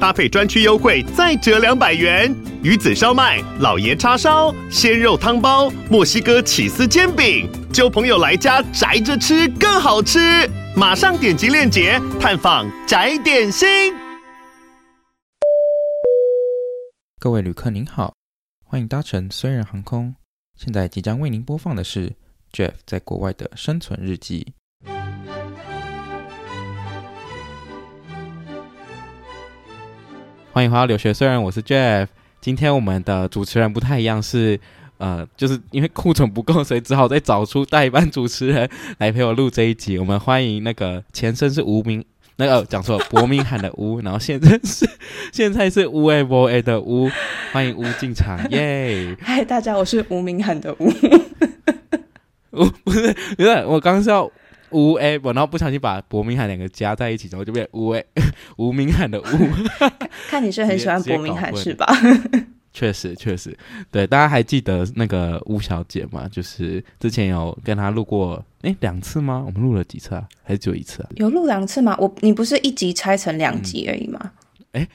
搭配专区优惠再折两百元。鱼子烧麦、老爷叉烧、鲜肉汤包、墨西哥起司煎饼，揪朋友来家宅着吃更好吃。马上点击链接探访宅点心。各位旅客您好，欢迎搭乘虽然航空。现在即将为您播放的是 Jeff 在国外的生存日记。欢迎回到留学虽然，我是 Jeff。今天我们的主持人不太一样，是。呃，就是因为库存不够，所以只好再找出代班主持人来陪我录这一集。我们欢迎那个前身是无名，那个讲错了，伯明翰的乌，然后现在是 现在是乌诶波诶的乌，欢迎乌进场，耶！嗨，大家，我是无名翰的乌，乌不是不是，我刚刚是要乌诶，我然后不小心把伯明翰两个加在一起，然后就变乌诶，无明翰的乌。看你是很喜欢伯明翰是吧？确实，确实，对，大家还记得那个吴小姐吗？就是之前有跟她录过，诶，两次吗？我们录了几次啊？还是只有一次啊？有录两次吗？我你不是一集拆成两集而已吗？诶、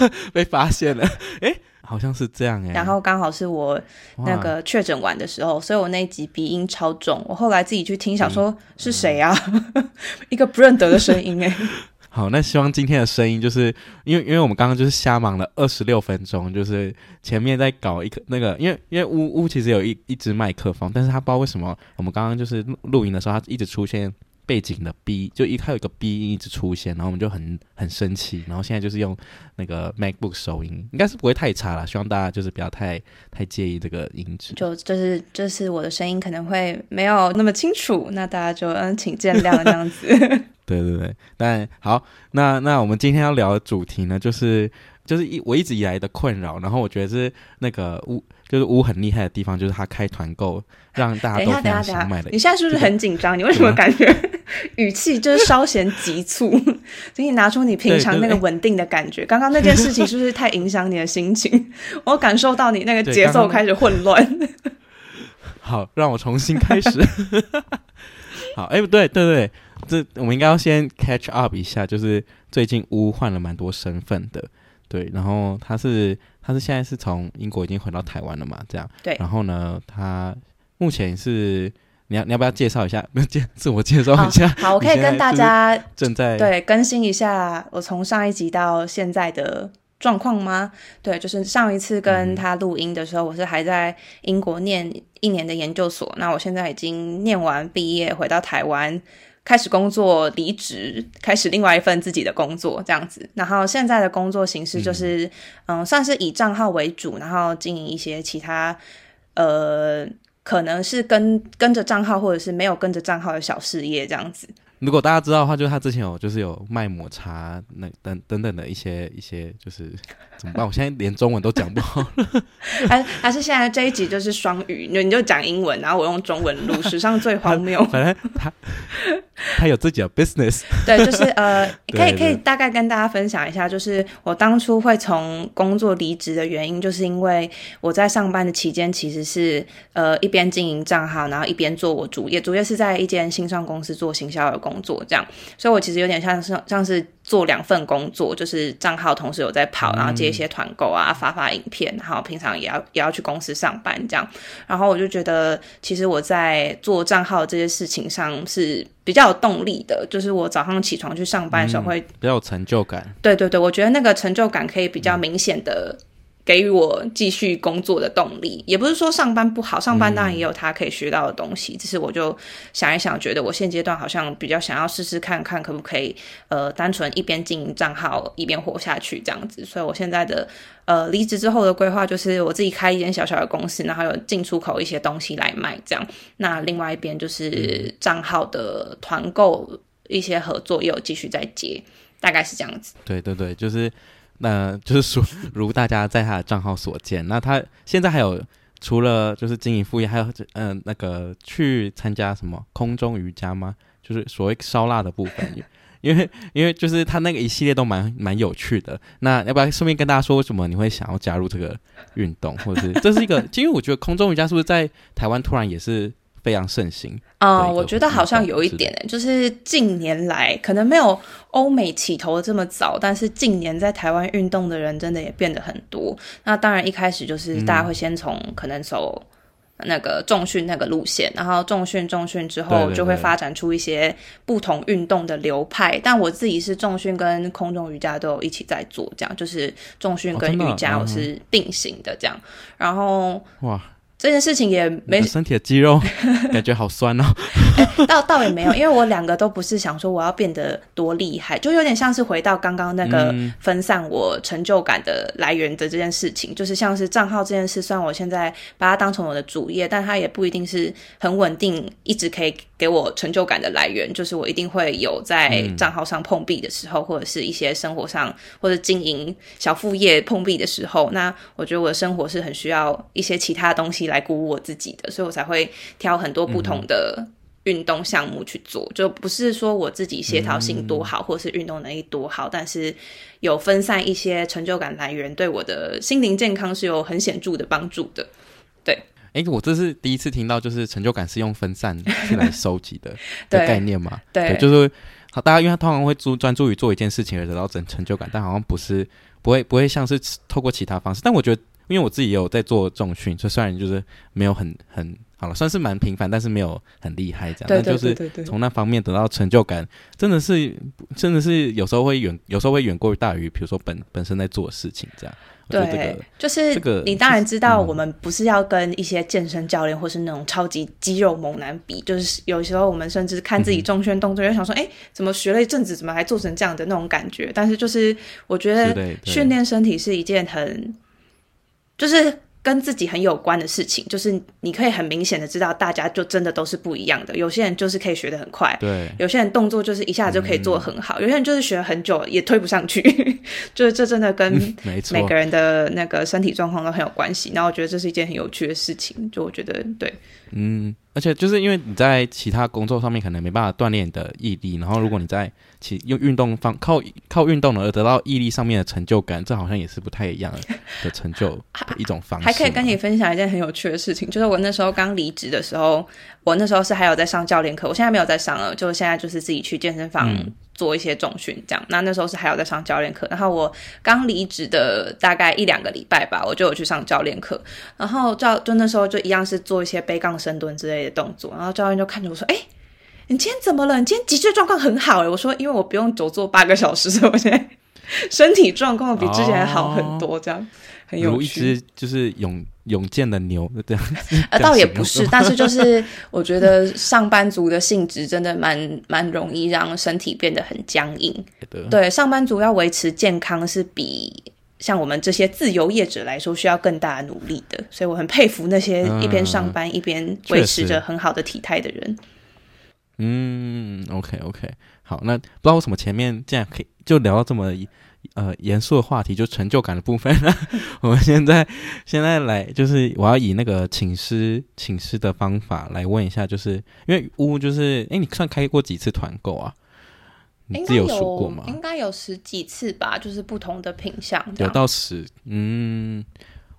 嗯，被发现了，诶，好像是这样诶。然后刚好是我那个确诊完的时候，所以我那一集鼻音超重。我后来自己去听，想说是谁啊？嗯、一个不认得的声音诶。好，那希望今天的声音就是因为，因为我们刚刚就是瞎忙了二十六分钟，就是前面在搞一个那个，因为因为乌乌其实有一一支麦克风，但是他不知道为什么我们刚刚就是录音的时候，他一直出现背景的 B，就一开有一个 B 音一直出现，然后我们就很很生气，然后现在就是用那个 MacBook 收音，应该是不会太差了，希望大家就是不要太太介意这个音质。就就是就是我的声音可能会没有那么清楚，那大家就嗯请见谅这样子。对 对 对，但好，那那我们今天要聊的主题呢，就是就是一我一直以来的困扰，然后我觉得是那个乌，就是乌很厉害的地方，就是他开团购，让大家都非常想买的。你现在是不是很紧张？你为什么感觉语气就是稍显急促？请你拿出你平常那个稳定的感觉。刚刚那件事情是不是太影响你的心情？我感受到你那个节奏开始混乱。好，让我重新开始。好，哎，不对，对对对。这我们应该要先 catch up 一下，就是最近乌换了蛮多身份的，对，然后他是他是现在是从英国已经回到台湾了嘛，这样，对，然后呢，他目前是你要你要不要介绍一下？不 介自我介绍一下好。好，我可以跟大家正在对更新一下我从上一集到现在的状况吗？对，就是上一次跟他录音的时候，嗯、我是还在英国念一年的研究所，那我现在已经念完毕业回到台湾。开始工作，离职，开始另外一份自己的工作，这样子。然后现在的工作形式就是，嗯，嗯，算是以账号为主，然后经营一些其他，呃，可能是跟跟着账号，或者是没有跟着账号的小事业这样子。如果大家知道的话，就是他之前有就是有卖抹茶那等等等的一些一些，就是怎么办？我现在连中文都讲不好了。还还是现在这一集就是双语，你你就讲英文，然后我用中文录，史上最荒谬。反正他他有自己的 business。对，就是呃，可以可以大概跟大家分享一下，就是我当初会从工作离职的原因，就是因为我在上班的期间其实是呃一边经营账号，然后一边做我主业，主业是在一间新创公司做行销的。工作这样，所以我其实有点像是像是做两份工作，就是账号同时有在跑，然后接一些团购啊，发发影片，然后平常也要也要去公司上班这样。然后我就觉得，其实我在做账号这些事情上是比较有动力的，就是我早上起床去上班的时候会、嗯、比较有成就感。对对对，我觉得那个成就感可以比较明显的。给予我继续工作的动力，也不是说上班不好，上班当然也有他可以学到的东西。嗯、只是我就想一想，觉得我现阶段好像比较想要试试看看，可不可以呃，单纯一边经营账号一边活下去这样子。所以我现在的呃离职之后的规划就是我自己开一间小小的公司，然后有进出口一些东西来卖这样。那另外一边就是账号的团购一些合作也有继续在接，大概是这样子。对对对，就是。那就是说，如大家在他的账号所见，那他现在还有除了就是经营副业，还有嗯、呃、那个去参加什么空中瑜伽吗？就是所谓烧腊的部分，因为因为就是他那个一系列都蛮蛮有趣的。那要不要顺便跟大家说，为什么你会想要加入这个运动，或者是这是一个？因为我觉得空中瑜伽是不是在台湾突然也是非常盛行？啊、嗯，我觉得好像有一点诶，就是近年来可能没有欧美起头的这么早，但是近年在台湾运动的人真的也变得很多。那当然一开始就是大家会先从可能走。那个重训那个路线，然后重训重训之后，就会发展出一些不同运动的流派。对对对，但我自己是重训跟空中瑜伽都有一起在做，这样就是重训跟瑜伽我是并行的这样。然后哇。这件事情也没身体的肌肉 感觉好酸哦、欸，倒倒也没有，因为我两个都不是想说我要变得多厉害，就有点像是回到刚刚那个分散我成就感的来源的这件事情，嗯、就是像是账号这件事，虽然我现在把它当成我的主业，但它也不一定是很稳定，一直可以给我成就感的来源。就是我一定会有在账号上碰壁的时候，嗯、或者是一些生活上或者经营小副业碰壁的时候，那我觉得我的生活是很需要一些其他东西来鼓舞我自己的，所以我才会挑很多不同的运动项目去做，嗯、就不是说我自己协调性多好，嗯、或是运动能力多好，但是有分散一些成就感来源，对我的心灵健康是有很显著的帮助的。对，哎、欸，我这是第一次听到，就是成就感是用分散去来收集的 的概念嘛？对，对，就是好，大家因为他通常会注专注于做一件事情而得到成成就感，但好像不是不会不会像是透过其他方式，但我觉得。因为我自己也有在做重训，所以虽然就是没有很很好了，算是蛮平凡，但是没有很厉害这样。对对对对。就是从那方面得到成就感，真的是真的是有时候会远，有时候会远过于大于，比如说本本身在做的事情这样。对，这个、就是这个。你当然知道，我们不是要跟一些健身教练或是那种超级肌肉猛男比，就是有时候我们甚至看自己重宣动作，就想说，哎、嗯，怎么学了一阵子，怎么还做成这样的那种感觉？但是就是我觉得训练身体是一件很。就是跟自己很有关的事情，就是你可以很明显的知道，大家就真的都是不一样的。有些人就是可以学得很快，对；有些人动作就是一下子就可以做得很好，嗯、有些人就是学了很久也推不上去。就是这真的跟每个人的那个身体状况都很有关系。然后我觉得这是一件很有趣的事情。就我觉得，对，嗯，而且就是因为你在其他工作上面可能没办法锻炼你的毅力，然后如果你在其用运动方靠靠运动而得到毅力上面的成就感，这好像也是不太一样的成就 的一种方式。还可以跟你分享一件很有趣的事情，就是我那时候刚离职的时候，我那时候是还有在上教练课，我现在没有在上了，就现在就是自己去健身房做一些重训这样。那那时候是还有在上教练课，然后我刚离职的大概一两个礼拜吧，我就有去上教练课，然后教就那时候就一样是做一些背杠深蹲之类的动作，然后教练就看着我说：“哎、”你今天怎么了？你今天脊椎状况很好诶。我说，因为我不用久坐八个小时，所以我现在 身体状况比之前好很多，这样、很有趣。如一只就是勇勇健的牛，这样。呃，倒也不是，但是就是我觉得上班族的性质真的蛮蛮容易让身体变得很僵硬。对，对，上班族要维持健康是比像我们这些自由业者来说需要更大的努力的，所以我很佩服那些一边上班、嗯、一边维持着很好的体态的人。嗯，OK OK，好，那不知道为什么前面这样可以就聊到这么呃严肃的话题，就成就感的部分呢？我们现在 现在来就是我要以那个请师请师的方法来问一下，就是因为屋就是哎，你算开过几次团购啊？你自己有数过吗？应该有十几次吧，就是不同的品相，有到十。嗯，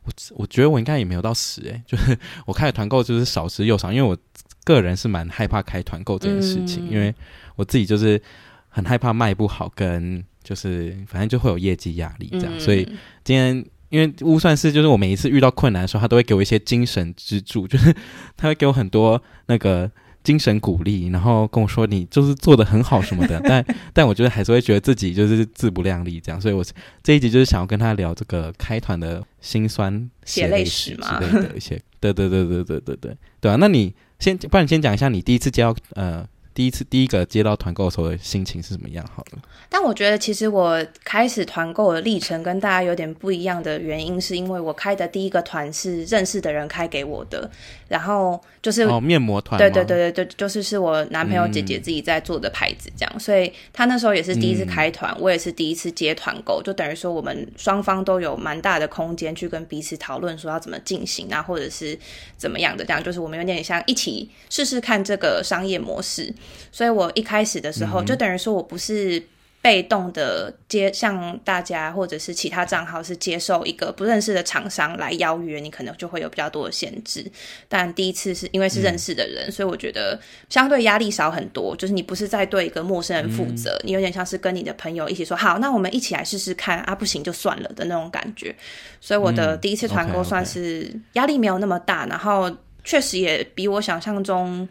我我觉得我应该也没有到十哎，就是我开的团购就是少之又少，因为我。个人是蛮害怕开团购这件事情，嗯、因为我自己就是很害怕卖不好，跟就是反正就会有业绩压力这样。嗯、所以今天因为乌算是就是我每一次遇到困难的时候，他都会给我一些精神支柱，就是他会给我很多那个精神鼓励，然后跟我说你就是做的很好什么的。但 但我觉得还是会觉得自己就是自不量力这样。所以我这一集就是想要跟他聊这个开团的辛酸血泪史之类的一些。对对对对对对对对啊！那你。先，不然你先讲一下你第一次接到呃第一次第一个接到团购的时候的心情是怎么样？好了，但我觉得其实我开始团购的历程跟大家有点不一样的原因，是因为我开的第一个团是认识的人开给我的，然后就是哦面膜团，对对对对对，就是是我男朋友姐姐自己在做的牌子这样，嗯、所以他那时候也是第一次开团，嗯、我也是第一次接团购，就等于说我们双方都有蛮大的空间去跟彼此讨论说要怎么进行啊，或者是怎么样的这样，就是我们有点像一起试试看这个商业模式。所以我一开始的时候，就等于说我不是被动的接，像大家或者是其他账号是接受一个不认识的厂商来邀约，你可能就会有比较多的限制。但第一次是因为是认识的人，所以我觉得相对压力少很多。就是你不是在对一个陌生人负责，你有点像是跟你的朋友一起说好，那我们一起来试试看啊，不行就算了的那种感觉。所以我的第一次团购算是压力没有那么大，然后确实也比我想象中。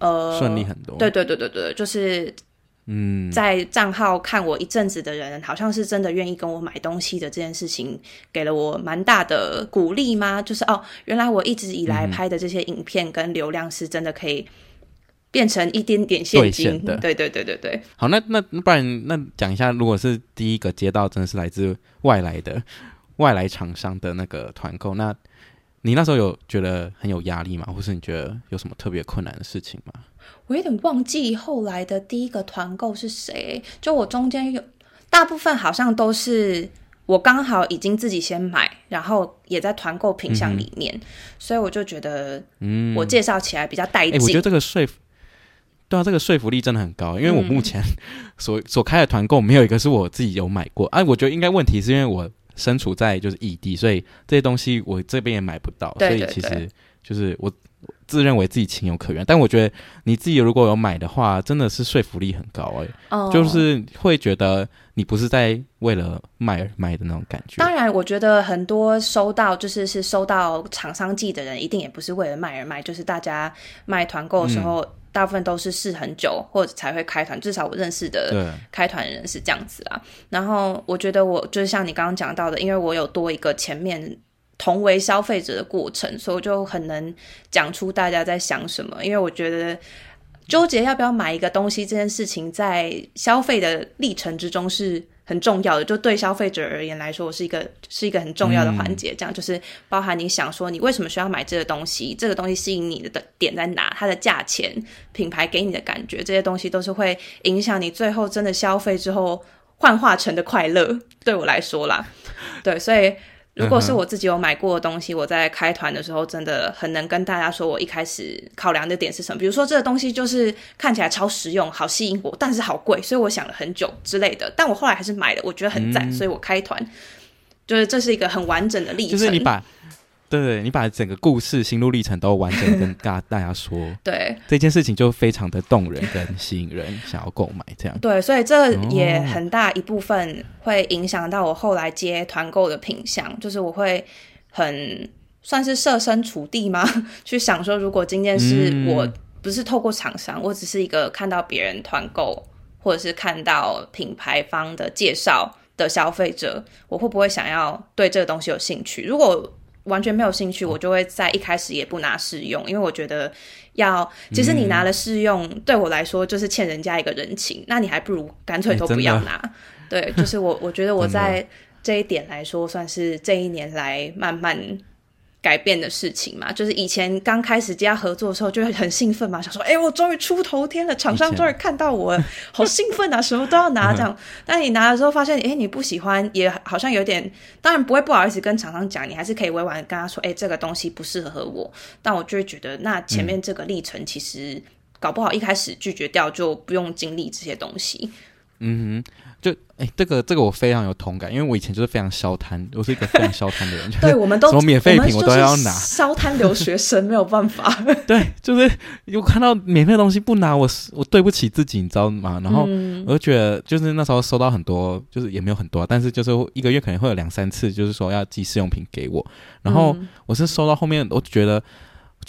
呃，顺利很多。对对对对对，就是，嗯，在账号看我一阵子的人，嗯、好像是真的愿意跟我买东西的这件事情，给了我蛮大的鼓励吗？就是哦，原来我一直以来拍的这些影片跟流量是真的可以变成一点点现金的。对对对对对。好，那那不然那讲一下，如果是第一个接到真的是来自外来的外来厂商的那个团购，那。你那时候有觉得很有压力吗？或是你觉得有什么特别困难的事情吗？我有点忘记后来的第一个团购是谁。就我中间有大部分好像都是我刚好已经自己先买，然后也在团购品项里面，嗯、所以我就觉得，嗯，我介绍起来比较带劲。我觉得这个说服，对啊，这个说服力真的很高。因为我目前所所开的团购没有一个是我自己有买过。哎、啊，我觉得应该问题是因为我。身处在就是异地，所以这些东西我这边也买不到，对对对，所以其实就是我自认为自己情有可原。但我觉得你自己如果有买的话，真的是说服力很高哎、欸，哦、就是会觉得你不是在为了卖而卖的那种感觉。当然，我觉得很多收到就是是收到厂商寄的人，一定也不是为了卖而卖，就是大家卖团购的时候。嗯大部分都是试很久或者才会开团，至少我认识的开团人是这样子啊。然后我觉得我就是像你刚刚讲到的，因为我有多一个前面同为消费者的过程，所以我就很能讲出大家在想什么。因为我觉得纠结要不要买一个东西这件事情，在消费的历程之中是。很重要的，就对消费者而言来说，我是一个是一个很重要的环节。嗯、这样就是包含你想说，你为什么需要买这个东西？这个东西吸引你的点在哪？它的价钱、品牌给你的感觉，这些东西都是会影响你最后真的消费之后幻化成的快乐。对我来说啦，对，所以。如果是我自己有买过的东西，我在开团的时候真的很能跟大家说，我一开始考量的点是什么。比如说，这个东西就是看起来超实用，好吸引我，但是好贵，所以我想了很久之类的。但我后来还是买了，我觉得很赞，所以我开团，就是这是一个很完整的历程。就是你把。对对，你把整个故事、心路历程都完整跟大大家说，对这件事情就非常的动人跟吸引人，想要购买这样。对，所以这也很大一部分会影响到我后来接团购的品相，就是我会很算是设身处地吗？去想说，如果今天是我不是透过厂商，嗯、我只是一个看到别人团购或者是看到品牌方的介绍的消费者，我会不会想要对这个东西有兴趣？如果完全没有兴趣，我就会在一开始也不拿试用，因为我觉得要，其实你拿了试用，嗯、对我来说就是欠人家一个人情，那你还不如干脆都不要拿。欸、对，就是我，我觉得我 在这一点来说，算是这一年来慢慢。改变的事情嘛，就是以前刚开始接他合作的时候，就会很兴奋嘛，想说，哎、欸，我终于出头天了，厂商终于看到我，好兴奋啊，什么都要拿这样。但你拿了之后，发现，哎、欸，你不喜欢，也好像有点，当然不会不好意思跟厂商讲，你还是可以委婉的跟他说，哎、欸，这个东西不适合我。但我就会觉得，那前面这个历程，其实搞不好一开始拒绝掉，就不用经历这些东西。嗯哼。就哎、欸，这个这个我非常有同感，因为我以前就是非常消贪，我是一个非常消贪的人。对，我们都什么免费品我都要拿，消贪留学生没有办法。对，就是有看到免费的东西不拿，我我对不起自己，你知道吗？然后我就觉得，就是那时候收到很多，就是也没有很多，但是就是一个月可能会有两三次，就是说要寄试用品给我。然后我是收到后面，我觉得。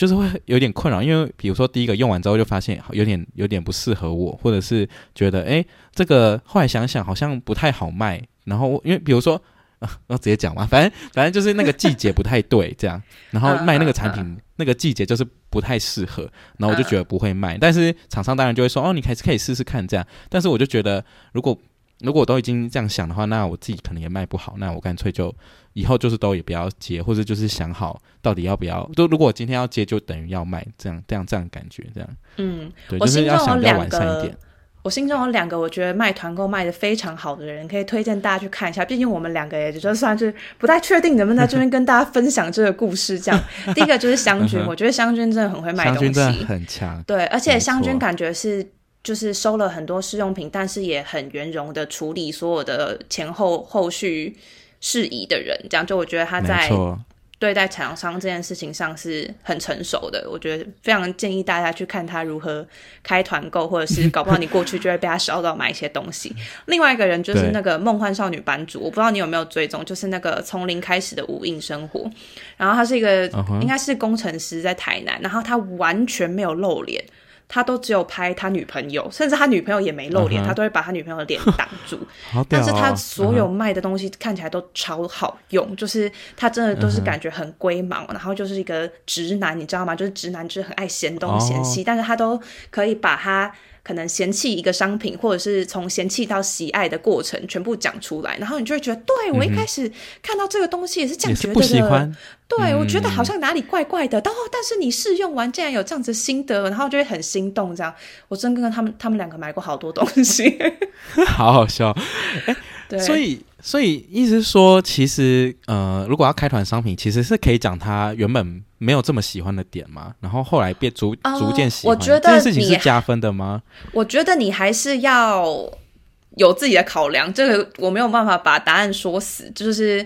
就是会有点困扰，因为比如说第一个用完之后就发现有点有点不适合我，或者是觉得哎，这个后来想想好像不太好卖。然后因为比如说啊我直接讲嘛，反正反正就是那个季节不太对，这样，然后卖那个产品那个季节就是不太适合，然后我就觉得不会卖。但是厂商当然就会说，哦，你还是可以试试看这样。但是我就觉得，如果如果我都已经这样想的话，那我自己可能也卖不好，那我干脆就以后就是都也不要接，或者就是想好到底要不要。就如果我今天要接，就等于要卖，这样这样这样感觉这样。嗯，对，就是要想比较完善一点。我心中有两个我觉得卖团购卖的非常好的人，可以推荐大家去看一下。毕竟我们两个也就算是不太确定能不能在这边跟大家分享这个故事。这样，第一个就是湘军，我觉得湘军真的很会卖东西，湘军真的很强。对，而且湘军感觉是就是收了很多试用品，但是也很圆融的处理所有的前后后续事宜的人。这样，就我觉得他在。对待厂商这件事情上是很成熟的，我觉得非常建议大家去看他如何开团购，或者是搞不好你过去就会被他烧到买一些东西。另外一个人就是那个梦幻少女版主，我不知道你有没有追踪，就是那个从零开始的无印生活，然后他是一个、uh -huh. 应该是工程师在台南，然后他完全没有露脸。他都只有拍他女朋友，甚至他女朋友也没露脸，uh. 他都会把他女朋友的脸挡住。哦、但是他所有卖的东西看起来都超好用，uh. 就是他真的都是感觉很龟毛，uh. 然后就是一个直男，你知道吗？就是直男就是很爱嫌东嫌西，uh 但是他都可以把他。可能嫌弃一个商品，或者是从嫌弃到喜爱的过程全部讲出来，然后你就会觉得，对、嗯、我一开始看到这个东西也是这样觉得的。对、嗯，我觉得好像哪里怪怪的。然后，但是你试用完竟然有这样子心得，然后就会很心动。这样，我真跟他们他们两个买过好多东西，好好笑。欸、对，所以。所以意思是说，其实呃，如果要开团商品，其实是可以讲他原本没有这么喜欢的点嘛，然后后来变逐、呃、逐渐喜欢。我觉得这件事情是加分的吗？我觉得你还是要有自己的考量，这个我没有办法把答案说死，就是。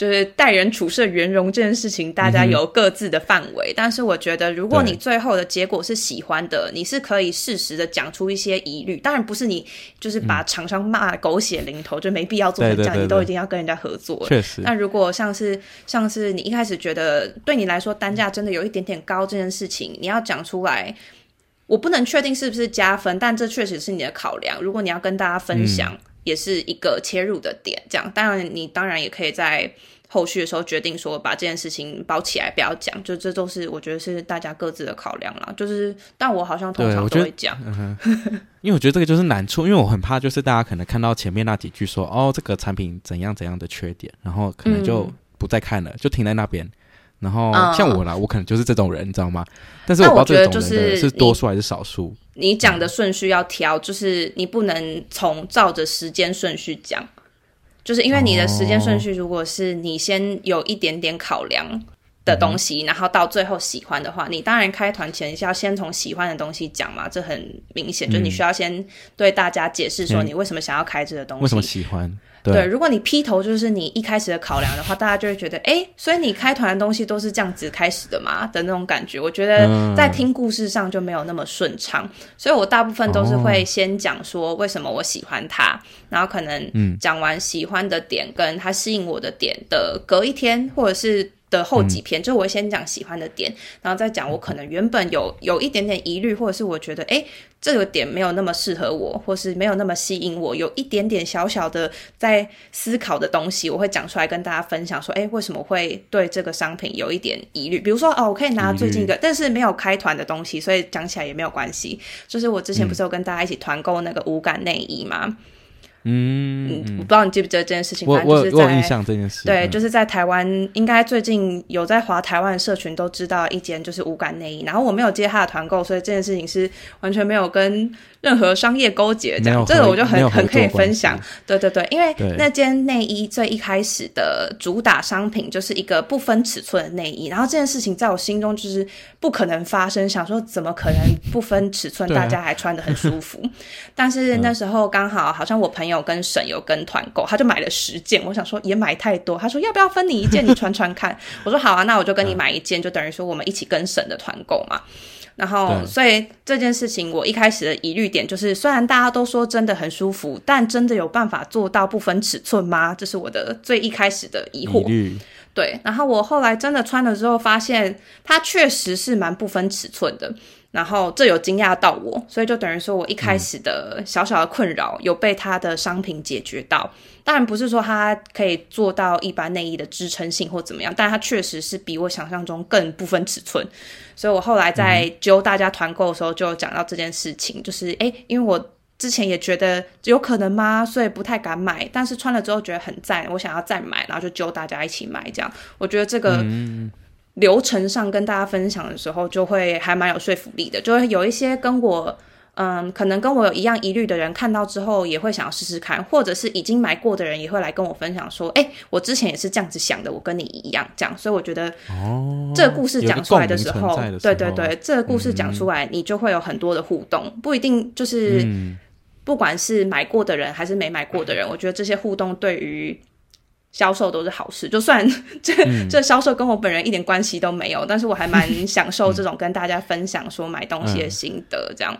就是待人处事的圆融这件事情，大家有各自的范围，嗯。但是我觉得，如果你最后的结果是喜欢的，你是可以适时的讲出一些疑虑。当然不是你就是把厂商骂狗血淋头，嗯，就没必要做成这样。对对对对，你都一定要跟人家合作。确实。那如果像是像是你一开始觉得对你来说单价真的有一点点高这件事情，你要讲出来。我不能确定是不是加分，但这确实是你的考量。如果你要跟大家分享。嗯也是一个切入的点，这样。当然，你当然也可以在后续的时候决定说把这件事情包起来，不要讲。就这都是我觉得是大家各自的考量啦。就是，但我好像通常都会讲，嗯、因为我觉得这个就是难处，因为我很怕就是大家可能看到前面那几句说哦这个产品怎样怎样的缺点，然后可能就不再看了，嗯、就停在那边。然后像我啦、嗯，我可能就是这种人，你知道吗？但是我不知道这种人的是多数还是少数。你讲的顺序要挑，就是你不能从照着时间顺序讲，就是因为你的时间顺序，如果是你先有一点点考量的东西，然后到最后喜欢的话，你当然开团前是要先从喜欢的东西讲嘛，这很明显，就是你需要先对大家解释说你为什么想要开这个东西，为什么喜欢。对，对，如果你劈头就是你一开始的考量的话，大家就会觉得，哎，所以你开团的东西都是这样子开始的嘛的那种感觉。我觉得在听故事上就没有那么顺畅，嗯、所以我大部分都是会先讲说为什么我喜欢他，哦、然后可能讲完喜欢的点跟他吸引我的点的隔一天或者是。的后几篇，嗯、就我会先讲喜欢的点，然后再讲我可能原本有有一点点疑虑，或者是我觉得哎，这个点没有那么适合我，或是没有那么吸引我，有一点点小小的在思考的东西，我会讲出来跟大家分享，说哎，为什么会对这个商品有一点疑虑？比如说哦，我可以拿最近一个，但是没有开团的东西，所以讲起来也没有关系。就是我之前不是有跟大家一起团购那个无感内衣吗？嗯，我不知道你记不记得这件事情。我我我有印象这件事。对，就是在台湾，应该最近有在华台湾的社群都知道一间就是无感内衣，然后我没有接他的团购，所以这件事情是完全没有跟任何商业勾结这样。这个我就很很可以分享。对对对，因为那间内衣最一开始的主打商品就是一个不分尺寸的内衣，然后这件事情在我心中就是不可能发生，想说怎么可能不分尺寸，大家还穿的很舒服？但是那时候刚好好像我朋友。跟沈有跟团购，他就买了十件。我想说也买太多，他说要不要分你一件，你穿穿看？我说好啊，那我就跟你买一件，就等于说我们一起跟沈的团购嘛。然后，所以这件事情我一开始的疑虑点就是，虽然大家都说真的很舒服，但真的有办法做到不分尺寸吗？这是我的最一开始的疑惑。对，然后我后来真的穿了之后，发现它确实是蛮不分尺寸的。然后这有惊讶到我，所以就等于说我一开始的小小的困扰有被它的商品解决到。当然不是说它可以做到一般内衣的支撑性或怎么样，但它确实是比我想象中更不分尺寸。所以我后来在揪大家团购的时候就讲到这件事情，就是诶，因为我之前也觉得有可能吗？所以不太敢买，但是穿了之后觉得很赞，我想要再买，然后就揪大家一起买。这样我觉得这个流程上跟大家分享的时候，就会还蛮有说服力的，就会有一些跟我。嗯，可能跟我有一样疑虑的人看到之后也会想要试试看，或者是已经买过的人也会来跟我分享说：“哎，我之前也是这样子想的，我跟你一样。”这样，所以我觉得，哦，这个故事讲出来的时候，对对对，这个故事讲出来，你就会有很多的互动，嗯、不一定就是，不管是买过的人还是没买过的人，嗯、我觉得这些互动对于销售都是好事。就算 这、嗯、这销售跟我本人一点关系都没有，但是我还蛮 享受这种跟大家分享说买东西的心得，这样。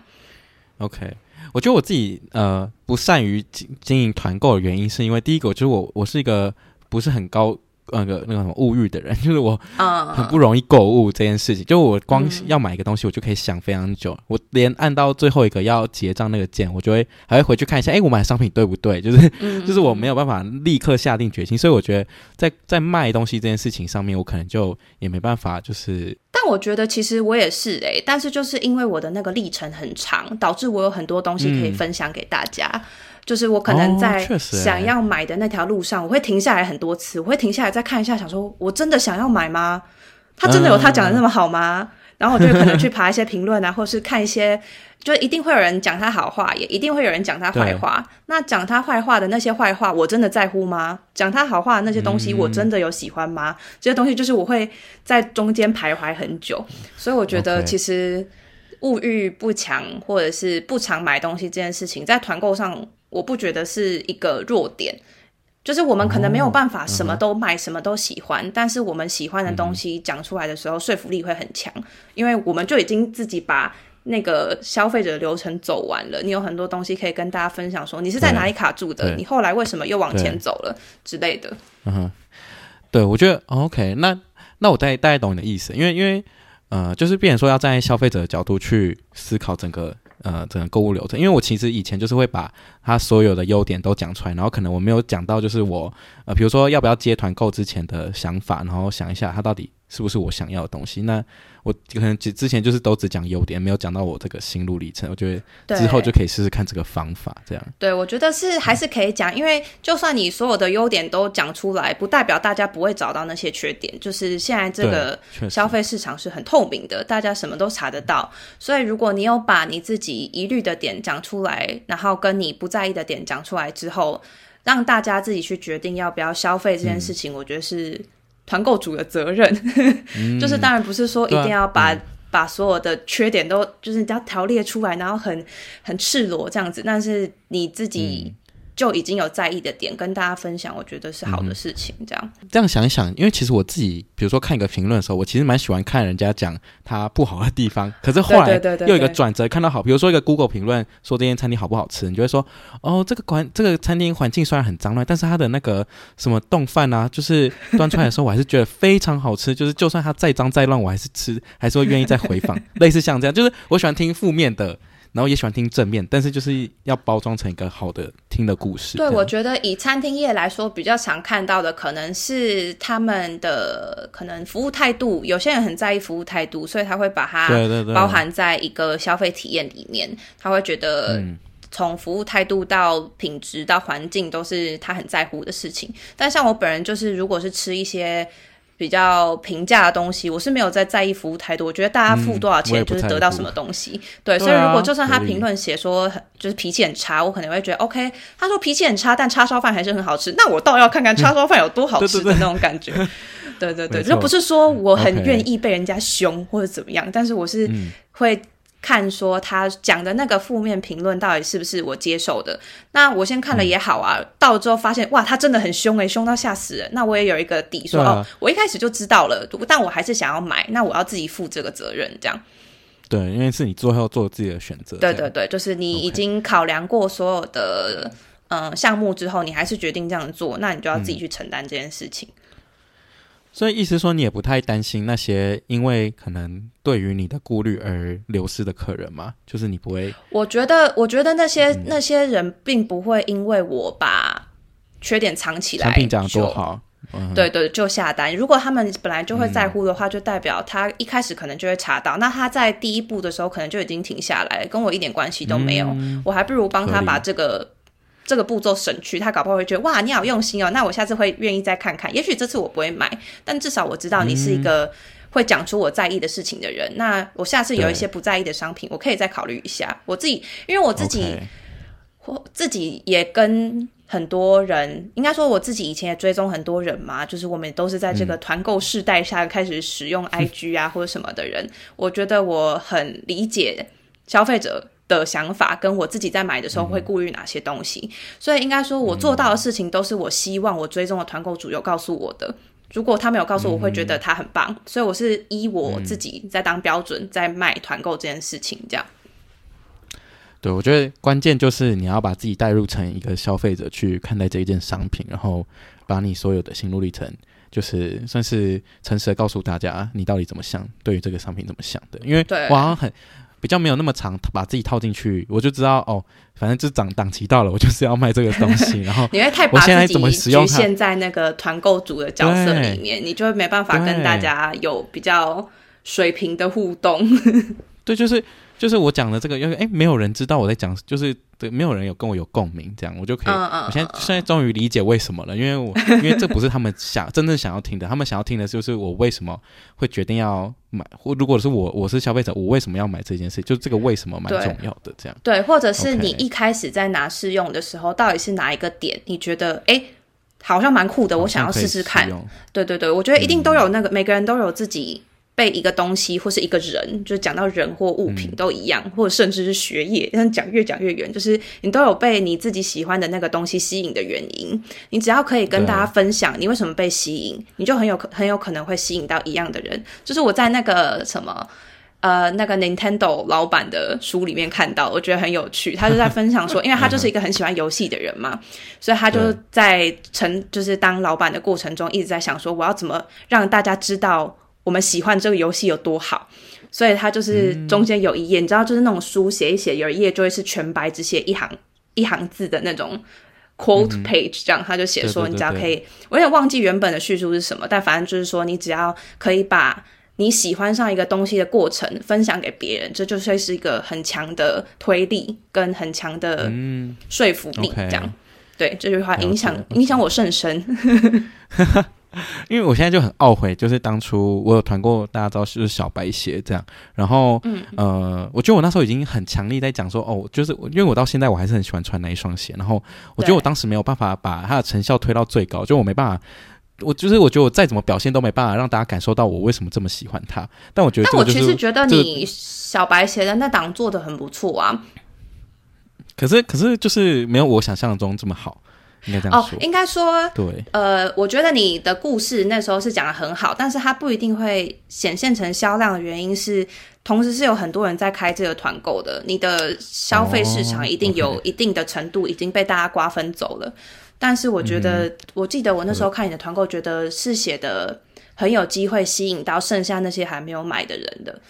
OK，我觉得我自己呃不善于经经营团购的原因，是因为第一个就是我我是一个不是很高。那个那个什么物欲的人，就是我，很不容易购物这件事情。Uh, 就我光要买一个东西，我就可以想非常久。嗯、我连按到最后一个要结账那个键，我就会还会回去看一下，哎、欸，我买的商品对不对？就是、嗯、就是我没有办法立刻下定决心。所以我觉得在在卖东西这件事情上面，我可能就也没办法。就是，但我觉得其实我也是哎、欸，但是就是因为我的那个历程很长，导致我有很多东西可以分享给大家。嗯就是我可能在想要买的那条路上，我会停下来很多次，我会停下来再看一下，想说我真的想要买吗？他真的有他讲的那么好吗？然后我就可能去爬一些评论啊，或是看一些，就一定会有人讲他好话，也一定会有人讲他坏话。那讲他坏话的那些坏话，我真的在乎吗？讲他好话的那些东西，我真的有喜欢吗？这些东西就是我会在中间徘徊很久，所以我觉得其实物欲不强或者是不常买东西这件事情，在团购上。我不觉得是一个弱点，就是我们可能没有办法什么都买，什么都喜欢，哦、但是我们喜欢的东西讲出来的时候，说服力会很强，因为我们就已经自己把那个消费者的流程走完了。你有很多东西可以跟大家分享，说你是在哪里卡住的，你后来为什么又往前走了之类的。嗯哼，对，我觉得 OK，那那我大概大概懂你的意思，因为因为呃，就是变成说要站在消费者的角度去思考整个。呃，整个购物流程，因为我其实以前就是会把它所有的优点都讲出来，然后可能我没有讲到，就是我呃，比如说要不要接团购之前的想法，然后想一下它到底是不是我想要的东西，那。我可能之之前就是都只讲优点，没有讲到我这个心路历程。我觉得之后就可以试试看这个方法，这样。对，我觉得是还是可以讲，因为就算你所有的优点都讲出来，不代表大家不会找到那些缺点。就是现在这个消费市场是很透明的，大家什么都查得到。所以如果你有把你自己疑虑的点讲出来，然后跟你不在意的点讲出来之后，让大家自己去决定要不要消费这件事情，嗯、我觉得是。团购主的责任，嗯、就是当然不是说一定要把、嗯、把所有的缺点都就是你要条列出来，然后很很赤裸这样子，但是你自己。嗯就已经有在意的点跟大家分享，我觉得是好的事情。这样、嗯、这样想一想，因为其实我自己，比如说看一个评论的时候，我其实蛮喜欢看人家讲他不好的地方。可是后来又有一个转折，看到好，比如说一个 Google 评论说这间餐厅好不好吃，你就会说哦，这个环这个餐厅环境虽然很脏乱，但是它的那个什么冻饭啊，就是端出来的时候，我还是觉得非常好吃。就是就算它再脏再乱，我还是吃，还是会愿意再回访。类似像这样，就是我喜欢听负面的。然后也喜欢听正面，但是就是要包装成一个好的听的故事。对，我觉得以餐厅业来说，比较常看到的可能是他们的可能服务态度，有些人很在意服务态度，所以他会把它包含在一个消费体验里面。他会觉得从服务态度到品质到环境都是他很在乎的事情。但像我本人就是，如果是吃一些。比较平价的东西，我是没有在在意服务态度。我觉得大家付多少钱就是得到什么东西，嗯、对。所以如果就算他评论写说就是脾气很差，我可能会觉得 OK。他说脾气很差，但叉烧饭还是很好吃，那我倒要看看叉烧饭有多好 吃的那种感觉。对对对，就不是说我很愿意被人家凶或者怎么样，嗯、但是我是会。看说他讲的那个负面评论到底是不是我接受的？那我先看了也好啊。嗯、到了之后发现哇，他真的很凶诶、欸，凶到吓死人。那我也有一个底说，啊、哦，我一开始就知道了，但我还是想要买，那我要自己负这个责任，这样。对，因为是你最后做自己的选择。对对对，就是你已经考量过所有的嗯项目之后，你还是决定这样做，那你就要自己去承担这件事情。所以意思说，你也不太担心那些因为可能对于你的顾虑而流失的客人吗？就是你不会？我觉得，我觉得那些、嗯、那些人并不会因为我把缺点藏起来，产品讲多好，嗯、对对，就下单。如果他们本来就会在乎的话，就代表他一开始可能就会查到。嗯、那他在第一步的时候可能就已经停下来，跟我一点关系都没有。嗯、我还不如帮他把这个。这个步骤省去，他搞不好会觉得哇，你好用心哦，那我下次会愿意再看看。也许这次我不会买，但至少我知道你是一个会讲出我在意的事情的人。嗯、那我下次有一些不在意的商品，我可以再考虑一下。我自己，因为我自己.我自己也跟很多人，应该说我自己以前也追踪很多人嘛，就是我们都是在这个团购世代下开始使用 IG 啊、嗯、或者什么的人。我觉得我很理解消费者的想法跟我自己在买的时候会顾虑哪些东西，嗯、所以应该说，我做到的事情都是我希望我追踪的团购主有告诉我的。如果他没有告诉我，我会觉得他很棒。嗯、所以我是依我自己在当标准，在卖团购这件事情这样。对，我觉得关键就是你要把自己带入成一个消费者去看待这一件商品，然后把你所有的心路历程，就是算是诚实的告诉大家你到底怎么想，对于这个商品怎么想的。因为我好像很。比较没有那么长，把自己套进去，我就知道哦，反正就是档档期到了，我就是要卖这个东西。然后你会太把自己局限在那个团购组的角色里面，你就会没办法跟大家有比较水平的互动。对，就是。就是我讲的这个，因为哎，没有人知道我在讲，就是对，没有人有跟我有共鸣，这样我就可以。Uh, uh, 我现在现在终于理解为什么了，因为我因为这不是他们想真正想要听的，他们想要听的就是我为什么会决定要买，或如果是我我是消费者，我为什么要买这件事，就这个为什么蛮重要的，这样。对，或者是你一开始在拿试用的时候，到底是哪一个点你觉得哎好像蛮酷的，我想要试试看。对对对，我觉得一定都有那个，嗯、每个人都有自己。被一个东西或是一个人，就是讲到人或物品都一样，嗯、或者甚至是学业，但讲越讲越远，就是你都有被你自己喜欢的那个东西吸引的原因。你只要可以跟大家分享你为什么被吸引，你就很有可很有可能会吸引到一样的人。就是我在那个什么呃那个 Nintendo 老板的书里面看到，我觉得很有趣。他就在分享说，因为他就是一个很喜欢游戏的人嘛，所以他就在成就是当老板的过程中一直在想说，我要怎么让大家知道。我们喜欢这个游戏有多好，所以它就是中间有一页，嗯、你知道，就是那种书写一写，有一页就会是全白，只写一行一行字的那种 quote page，这样、嗯、他就写说，你只要可以，我有点忘记原本的叙述是什么，但反正就是说，你只要可以把你喜欢上一个东西的过程分享给别人，这就会是一个很强的推力跟很强的说服力，这样。嗯 okay、对这句话影响影响我甚深。因为我现在就很懊悔，就是当初我有团过，大家知道是小白鞋这样，然后，嗯、呃，我觉得我那时候已经很强力在讲说，哦，就是因为我到现在我还是很喜欢穿那一双鞋，然后我觉得我当时没有办法把它的成效推到最高，就我没办法，我就是我觉得我再怎么表现都没办法让大家感受到我为什么这么喜欢它，但我觉得、就是，但我其实觉得你小白鞋的那档做的很不错啊，可是可是就是没有我想象中这么好。应该这样说哦，应该说，对，呃，我觉得你的故事那时候是讲的很好，但是它不一定会显现成销量的原因是，同时是有很多人在开这个团购的，你的消费市场一定有一定的程度已经被大家瓜分走了。哦 okay、但是我觉得，嗯、我记得我那时候看你的团购，觉得是写的很有机会吸引到剩下那些还没有买的人的。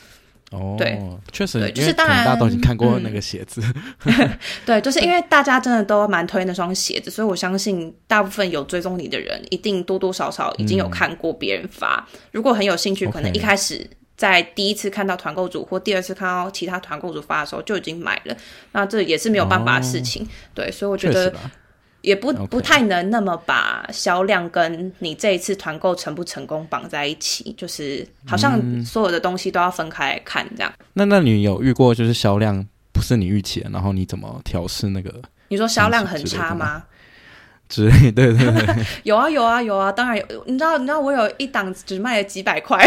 哦，对，确实，就是当然大家都已经看过那个鞋子，嗯、对，就是因为大家真的都蛮推那双鞋子，所以我相信大部分有追踪你的人，一定多多少少已经有看过别人发。嗯、如果很有兴趣，可能一开始在第一次看到团购主或第二次看到其他团购主发的时候就已经买了，那这也是没有办法的事情。哦、对，所以我觉得。也不不太能那么把销量跟你这一次团购成不成功绑在一起，就是好像所有的东西都要分开来看这样。嗯、那那你有遇过就是销量不是你预期的，然后你怎么调试那个？你说销量很差吗？之类，对对对，有啊有啊有啊，当然有。你知道你知道我有一档只卖了几百块。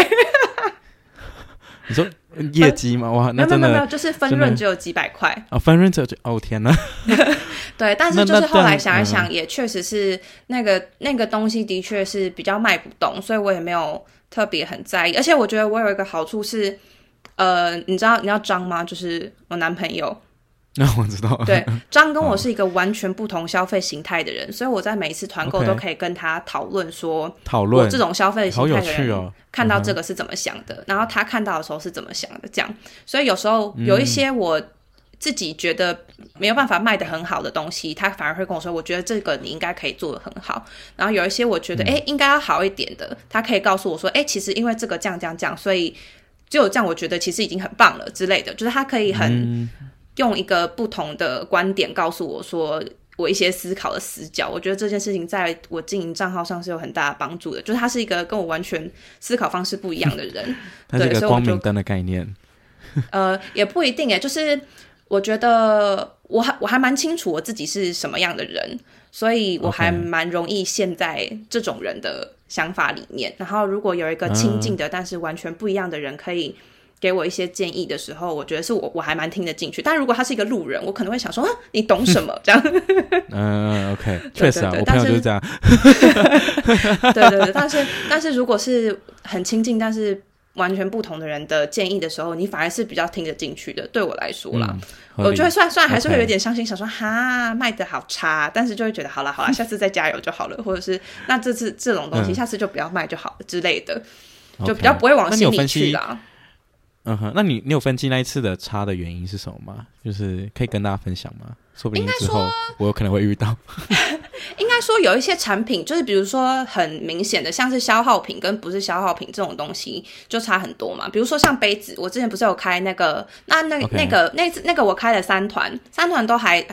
你说业绩吗？哇，那真的没有没有没有，就是分润只有几百块啊、哦！分润只有哦天呐！对，但是就是后来想一想，也确实是那个那个东西的确是比较卖不动，所以我也没有特别很在意。而且我觉得我有一个好处是，呃，你知道你知道张吗？就是我男朋友，那我知道。对，张跟我是一个完全不同消费形态的人，所以我在每一次团购都可以跟他讨论说，讨论我这种消费形态的人看到这个是怎么想的，然后他看到的时候是怎么想的，这样。所以有时候有一些我自己觉得没有办法卖的很好的东西，他反而会跟我说，我觉得这个你应该可以做的很好。然后有一些我觉得哎应该要好一点的，他可以告诉我说，哎，其实因为这个这样这样这样，所以只有这样，我觉得其实已经很棒了之类的，就是他可以很。用一个不同的观点告诉我说，我一些思考的死角，我觉得这件事情在我经营账号上是有很大的帮助的。就是他是一个跟我完全思考方式不一样的人，他是一个光明灯的概念。呃，也不一定诶，就是我觉得我还我还蛮清楚我自己是什么样的人，所以我还蛮容易陷在这种人的想法里面。然后如果有一个亲近的，嗯，但是完全不一样的人可以。给我一些建议的时候，我觉得是我我还蛮听得进去。但如果他是一个路人，我可能会想说：“啊，你懂什么？” 这样。嗯，OK，确实啊，我朋友就是这样。对对对，但是但是如果是很亲近但是完全不同的人的建议的时候，你反而是比较听得进去的。对我来说啦，嗯、我就会虽然虽然还是会有点伤心想说哈卖的好差，但是就会觉得好了好了，下次再加油就好了，或者是那这次这种东西、嗯、下次就不要卖就好了之类的，就比较不会往心里去啦。嗯哼，那你你有分析那一次的差的原因是什么吗？就是可以跟大家分享吗？说不定之后我有可能会遇到。应该说有一些产品，就是比如说很明显的，像是消耗品跟不是消耗品这种东西就差很多嘛。比如说像杯子，我之前不是有开那个，那那.那个那那个我开了三团，三团都还。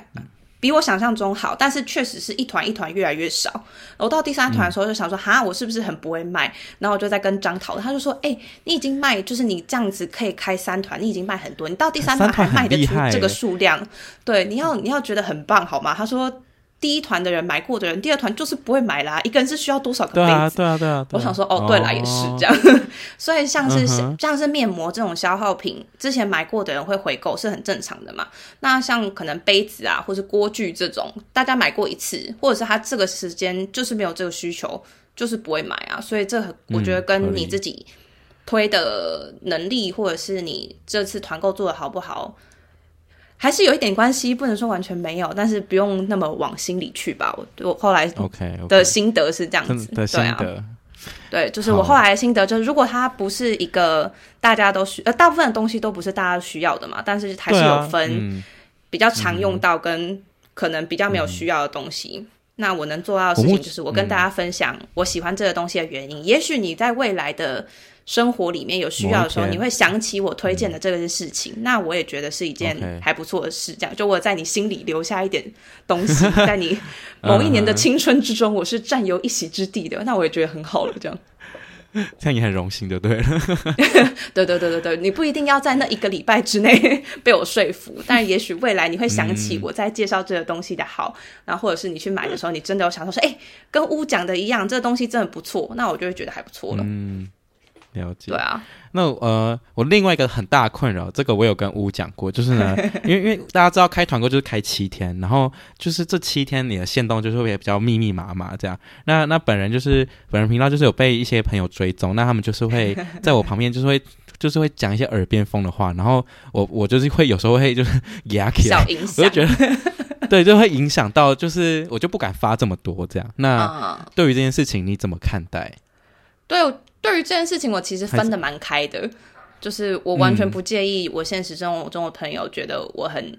比我想象中好，但是确实是一团一团越来越少。我到第三团的时候就想说，嗯、哈，我是不是很不会卖？然后我就在跟张讨论，他就说，哎、欸，你已经卖，就是你这样子可以开三团，你已经卖很多，你到第三团还卖得出这个数量，对，你要你要觉得很棒，好吗？他说。第一团的人买过的人，第二团就是不会买啦。一个人是需要多少个杯子？对啊，对啊，对啊。我想说，哦，对啦，哦、也是这样。所以像是、嗯、像是面膜这种消耗品，之前买过的人会回购是很正常的嘛。那像可能杯子啊，或是锅具这种，大家买过一次，或者是他这个时间就是没有这个需求，就是不会买啊。所以这我觉得跟你自己推的能力，或者是你这次团购做的好不好，还是有一点关系，不能说完全没有，但是不用那么往心里去吧。我我后来的心得是这样子，对啊，对，就是我后来的心得就是，如果它不是一个大家都需，呃，大部分的东西都不是大家需要的嘛，但是还是有分比较常用到跟可能比较没有需要的东西。嗯、那我能做到的事情就是，我跟大家分享我喜欢这个东西的原因。嗯、也许你在未来的。生活里面有需要的时候，你会想起我推荐的这个事情，那我也觉得是一件还不错的事。这样，就我在你心里留下一点东西，在你某一年的青春之中，我是占有一席之地的，那我也觉得很好了。这样，这样也很荣幸，就对了 对？对对对对对，你不一定要在那一个礼拜之内 被我说服，但也许未来你会想起我在介绍这个东西的好，然后或者是你去买的时候，你真的有想到说，哎，跟屋讲的一样，这个东西真的不错，那我就会觉得还不错了。嗯。了解，对啊，那呃，我另外一个很大的困扰，这个我有跟乌讲过，就是呢，因为因为大家知道开团购就是开七天，然后就是这七天你的线动就是会比较密密麻麻这样。那那本人就是本人频道就是有被一些朋友追踪，那他们就是会在我旁边就是会就是会讲一些耳边风的话，然后我我就是会有时候会就是压起来，我就觉得对，就会影响到，就是我就不敢发这么多这样。那对于这件事情你怎么看待？对。对于这件事情，我其实分的蛮开的，就是我完全不介意我现实生活中的朋友觉得我很，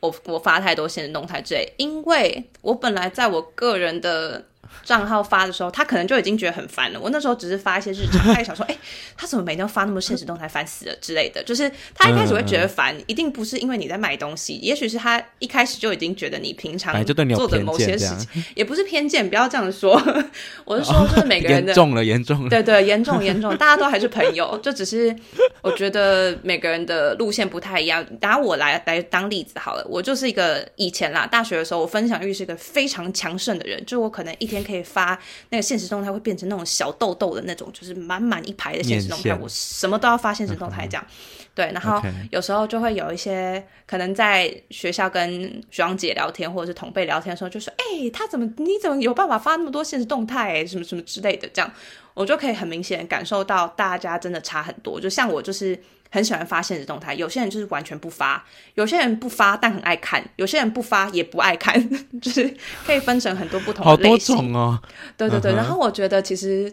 我我发太多现实动态之类，因为我本来在我个人的。账号发的时候，他可能就已经觉得很烦了。我那时候只是发一些日常，他也想说，哎、欸，他怎么每天发那么现实动态，烦死了之类的。就是他一开始会觉得烦，一定不是因为你在卖东西，也许是他一开始就已经觉得你平常做的某些事情，也不是偏见，不要这样说。我是说，就是每个人的、哦、严重了，严重了，对对，严重严重，大家都还是朋友，就只是我觉得每个人的路线不太一样。拿我来来当例子好了，我就是一个以前啦，大学的时候，我分享欲是一个非常强盛的人，就我可能一天可以。可以发那个现实动态，会变成那种小豆豆的那种，就是满满一排的现实动态。我什么都要发现实动态，这样、嗯、对。然后有时候就会有一些可能在学校跟学长姐聊天，或者是同辈聊天的时候，就说：“哎、欸，他怎么你怎么有办法发那么多现实动态？什么什么之类的。”这样我就可以很明显感受到大家真的差很多。就像我就是很喜欢发现实动态，有些人就是完全不发，有些人不发但很爱看，有些人不发也不爱看，就是可以分成很多不同的类型。好多种哦。对对对，uh. 然后我觉得其实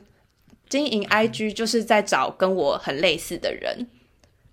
经营 IG 就是在找跟我很类似的人。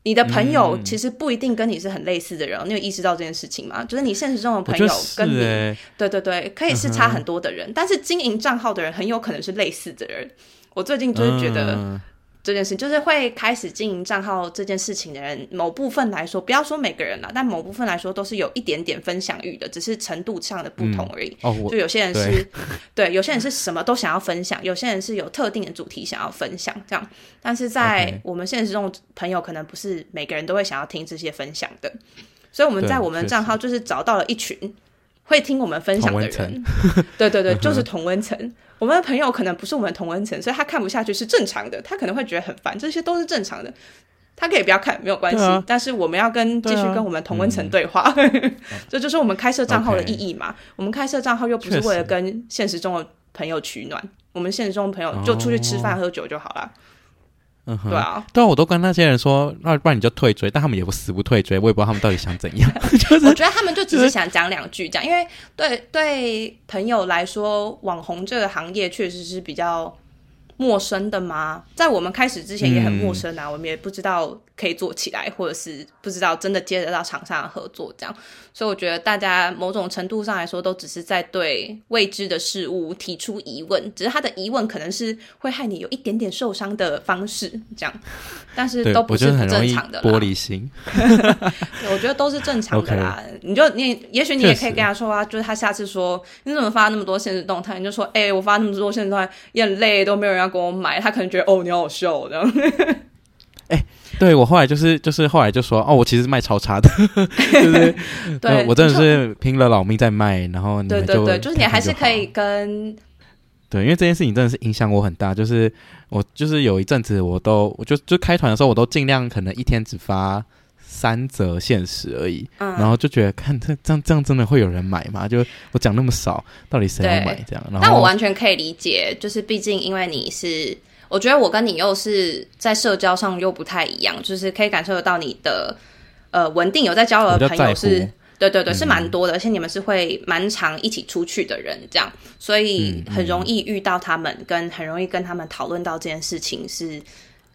你的朋友其实不一定跟你是很类似的人，嗯、你有意识到这件事情吗？就是你现实中的朋友跟你，欸、对对对，可以是差很多的人，嗯、但是经营账号的人很有可能是类似的人。我最近就是觉得。嗯这件事就是会开始经营账号这件事情的人，某部分来说，不要说每个人了，但某部分来说都是有一点点分享欲的，只是程度上的不同而已。嗯、哦，就有些人是对，对，有些人是什么都想要分享，有些人是有特定的主题想要分享，这样。但是在我们现实中，朋友可能不是每个人都会想要听这些分享的，所以我们在我们的账号就是找到了一群会听我们分享的人。对对对，就是同温层。我们的朋友可能不是我们同温层，所以他看不下去是正常的。他可能会觉得很烦，这些都是正常的。他可以不要看，没有关系。啊、但是我们要跟继续跟我们同温层对话，啊嗯、这就是我们开设账号的意义嘛。我们开设账号又不是为了跟现实中的朋友取暖，我们现实中的朋友就出去吃饭喝酒就好了。嗯哼，对啊，对啊，我都跟那些人说，那不然你就退追，但他们也不死不退追，我也不知道他们到底想怎样。就是我觉得他们就只是想讲两句这样，因为对对朋友来说，网红这个行业确实是比较陌生的嘛，在我们开始之前也很陌生啊，嗯、我们也不知道可以做起来，或者是不知道真的接得到厂商的合作这样，所以我觉得大家某种程度上来说，都只是在对未知的事物提出疑问，只是他的疑问可能是会害你有一点点受伤的方式这样，但是都不是不正常的玻璃心，我觉得都是正常的啦。你就你也许你也可以跟他说啊，就是他下次说你怎么发那么多限时动态，你就说哎、欸，我发那么多限时动态也很累，都没有人要给我买，他可能觉得哦，你好好笑这样。对我后来就是就是后来就说哦，我其实卖超差的，就是 对我真的是拼了老命在卖，然后你们就对对对，就是你还是可以跟对，因为这件事情真的是影响我很大，就是我就是有一阵子我都我就就开团的时候，我都尽量可能一天只发三则限时而已，嗯、然后就觉得看这这样这样真的会有人买吗？就我讲那么少，到底谁要买这样？然后但我完全可以理解，就是毕竟因为你是。我觉得我跟你又是在社交上又不太一样，就是可以感受得到你的呃稳定有在交流的朋友是，对对对，是蛮多的，而且你们是会蛮常一起出去的人，这样，所以很容易遇到他们，跟很容易跟他们讨论到这件事情是。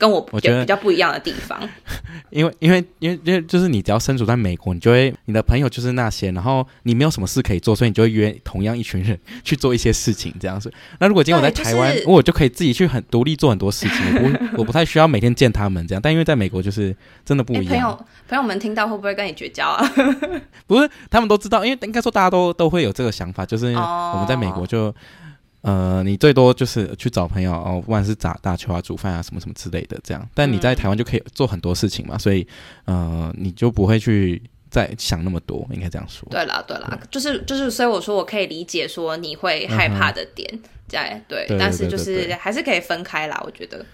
跟我有比较不一样的地方，因为因为因为因为就是你只要身处在美国，你就会你的朋友就是那些，然后你没有什么事可以做，所以你就会约同样一群人 去做一些事情，这样子。那如果今天我在台湾，就是、我就可以自己去很独立做很多事情，我不 我不太需要每天见他们这样。但因为在美国就是真的不一样。欸、朋友朋友们听到会不会跟你绝交啊？不是，他们都知道，因为应该说大家都都会有这个想法，就是我们在美国就。呃，你最多就是去找朋友哦，不管是打打球啊、煮饭啊什么什么之类的，这样。但你在台湾就可以做很多事情嘛，嗯、所以呃，你就不会去再想那么多，应该这样说。对啦，对啦，对就是就是，所以我说我可以理解说你会害怕的点在、嗯、对，对，但是就是还是可以分开啦，我觉得。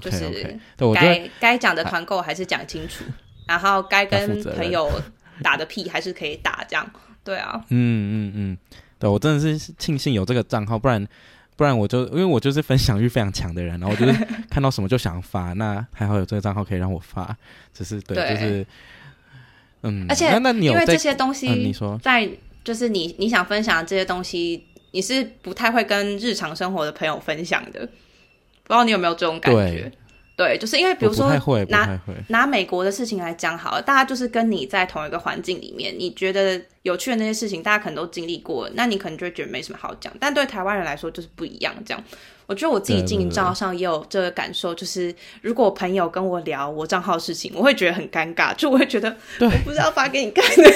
就是该该讲的团购还是讲清楚，然后该跟朋友打的屁还是可以打，这样。对啊。嗯嗯嗯。对，我真的是庆幸有这个账号，不然不然我就因为我就是分享欲非常强的人，然后我就是 看到什么就想发，那还好有这个账号可以让我发，只是对，对就是嗯，而且那那因为这些东西，嗯、你说在就是你你想分享的这些东西，你是不太会跟日常生活的朋友分享的，不知道你有没有这种感觉？对，就是因为比如说拿拿美国的事情来讲好了，大家就是跟你在同一个环境里面，你觉得有趣的那些事情，大家可能都经历过，那你可能就会觉得没什么好讲。但对台湾人来说就是不一样。这样，我觉得我自己经营账号上也有这个感受，就是如果朋友跟我聊我账号的事情，我会觉得很尴尬，就我会觉得我不知道发给你看的。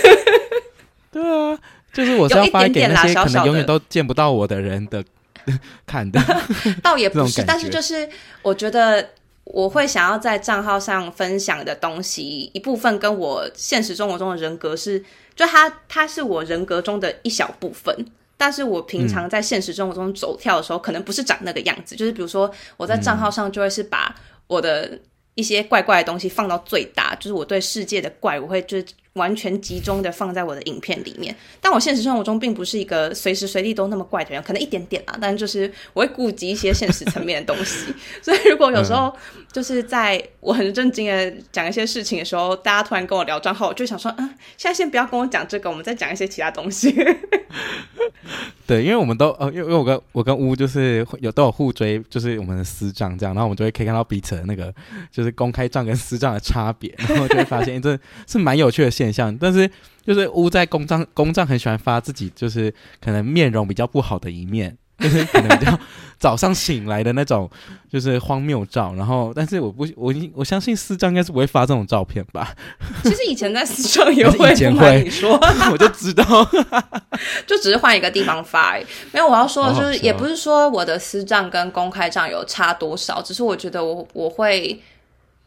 对啊，就是我是要发给那些可能永远都见不到我的人的 看的，倒也不是，但是就是我觉得。我会想要在账号上分享的东西，一部分跟我现实生活中的人格是，就他他是我人格中的一小部分，但是我平常在现实生活中走跳的时候，可能不是长那个样子。就是比如说，我在账号上就会是把我的一些怪怪的东西放到最大，就是我对世界的怪，我会就是。完全集中的放在我的影片里面，但我现实生活中并不是一个随时随地都那么怪的人，可能一点点啦，但就是我会顾及一些现实层面的东西，所以如果有时候就是在我很正经的讲一些事情的时候，大家突然跟我聊账号，我就想说，嗯，现在先不要跟我讲这个，我们再讲一些其他东西。对，因为我们都呃，因为因为我跟我跟乌就是有都有互追，就是我们的私账这样，然后我们就会可以看到彼此的那个就是公开账跟私账的差别，然后就会发现这是蛮有趣的现象。但是就是乌在公账公账很喜欢发自己就是可能面容比较不好的一面。就是可能比较早上醒来的那种，就是荒谬照。然后，但是我不，我我相信私账应该是不会发这种照片吧。其实以前在私账也会，以前会你说，我就知道，就只是换一个地方发。没有，我要说的就是，也不是说我的私账跟公开账有差多少，只是我觉得我我会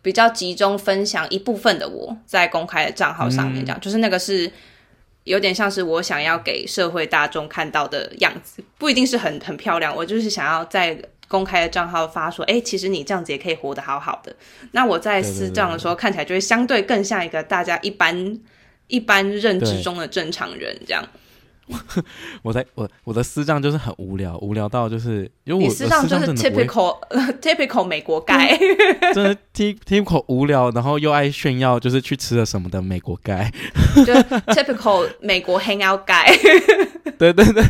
比较集中分享一部分的我在公开的账号上面，这样、嗯、就是那个是。有点像是我想要给社会大众看到的样子，不一定是很很漂亮。我就是想要在公开的账号发说，哎，其实你这样子也可以活得好好的。那我在私账的时候看起来就会相对更像一个大家一般一般认知中的正常人这样。我在我我的私账就是很无聊，无聊到就是因为我你私账就是 typical typical 美国 guy，真的 typical 无聊，然后又爱炫耀，就是去吃了什么的美国 guy，就 typical 美国 hangout guy，对对对。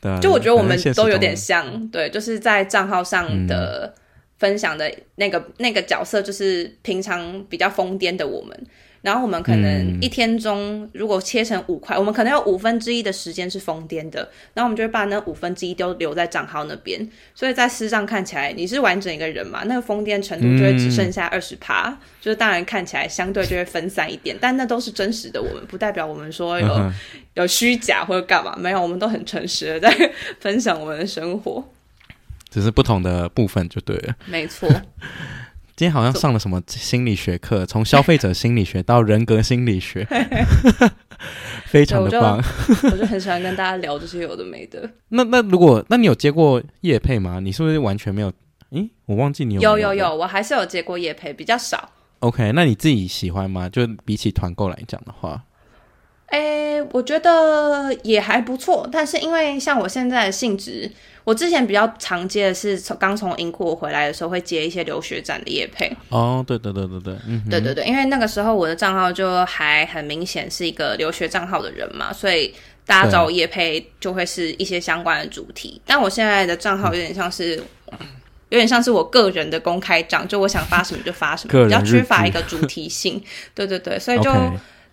对，就我觉得我们都有点像，对，就是在账号上的分享的那个、嗯、那个角色，就是平常比较疯癫的我们。然后我们可能一天中如果切成五块，嗯、我们可能有五分之一的时间是疯癫的，然后我们就会把那五分之一都留在账号那边。所以在私账看起来你是完整一个人嘛，那个疯癫程度就会只剩下二十趴，就是当然看起来相对就会分散一点，但那都是真实的我们，不代表我们说有、嗯、有虚假或者干嘛，没有，我们都很诚实的在分享我们的生活，只是不同的部分就对了，没错。今天好像上了什么心理学课，从消费者心理学到人格心理学，非常的棒。我就很喜欢跟大家聊这些有的没的。那那如果那你有接过叶配吗？你是不是完全没有？诶，我忘记你有，有。有有有，我还是有接过叶配，比较少。OK，那你自己喜欢吗？就比起团购来讲的话。诶，我觉得也还不错，但是因为像我现在的性质，我之前比较常接的是从刚从英国回来的时候会接一些留学展的业配。哦，对对对对对，嗯，对对对，因为那个时候我的账号就还很明显是一个留学账号的人嘛，所以大家找我业配就会是一些相关的主题。但我现在的账号有点像是，嗯、有点像是我个人的公开账，就我想发什么就发什么，比较缺乏一个主题性。对对对，所以 就。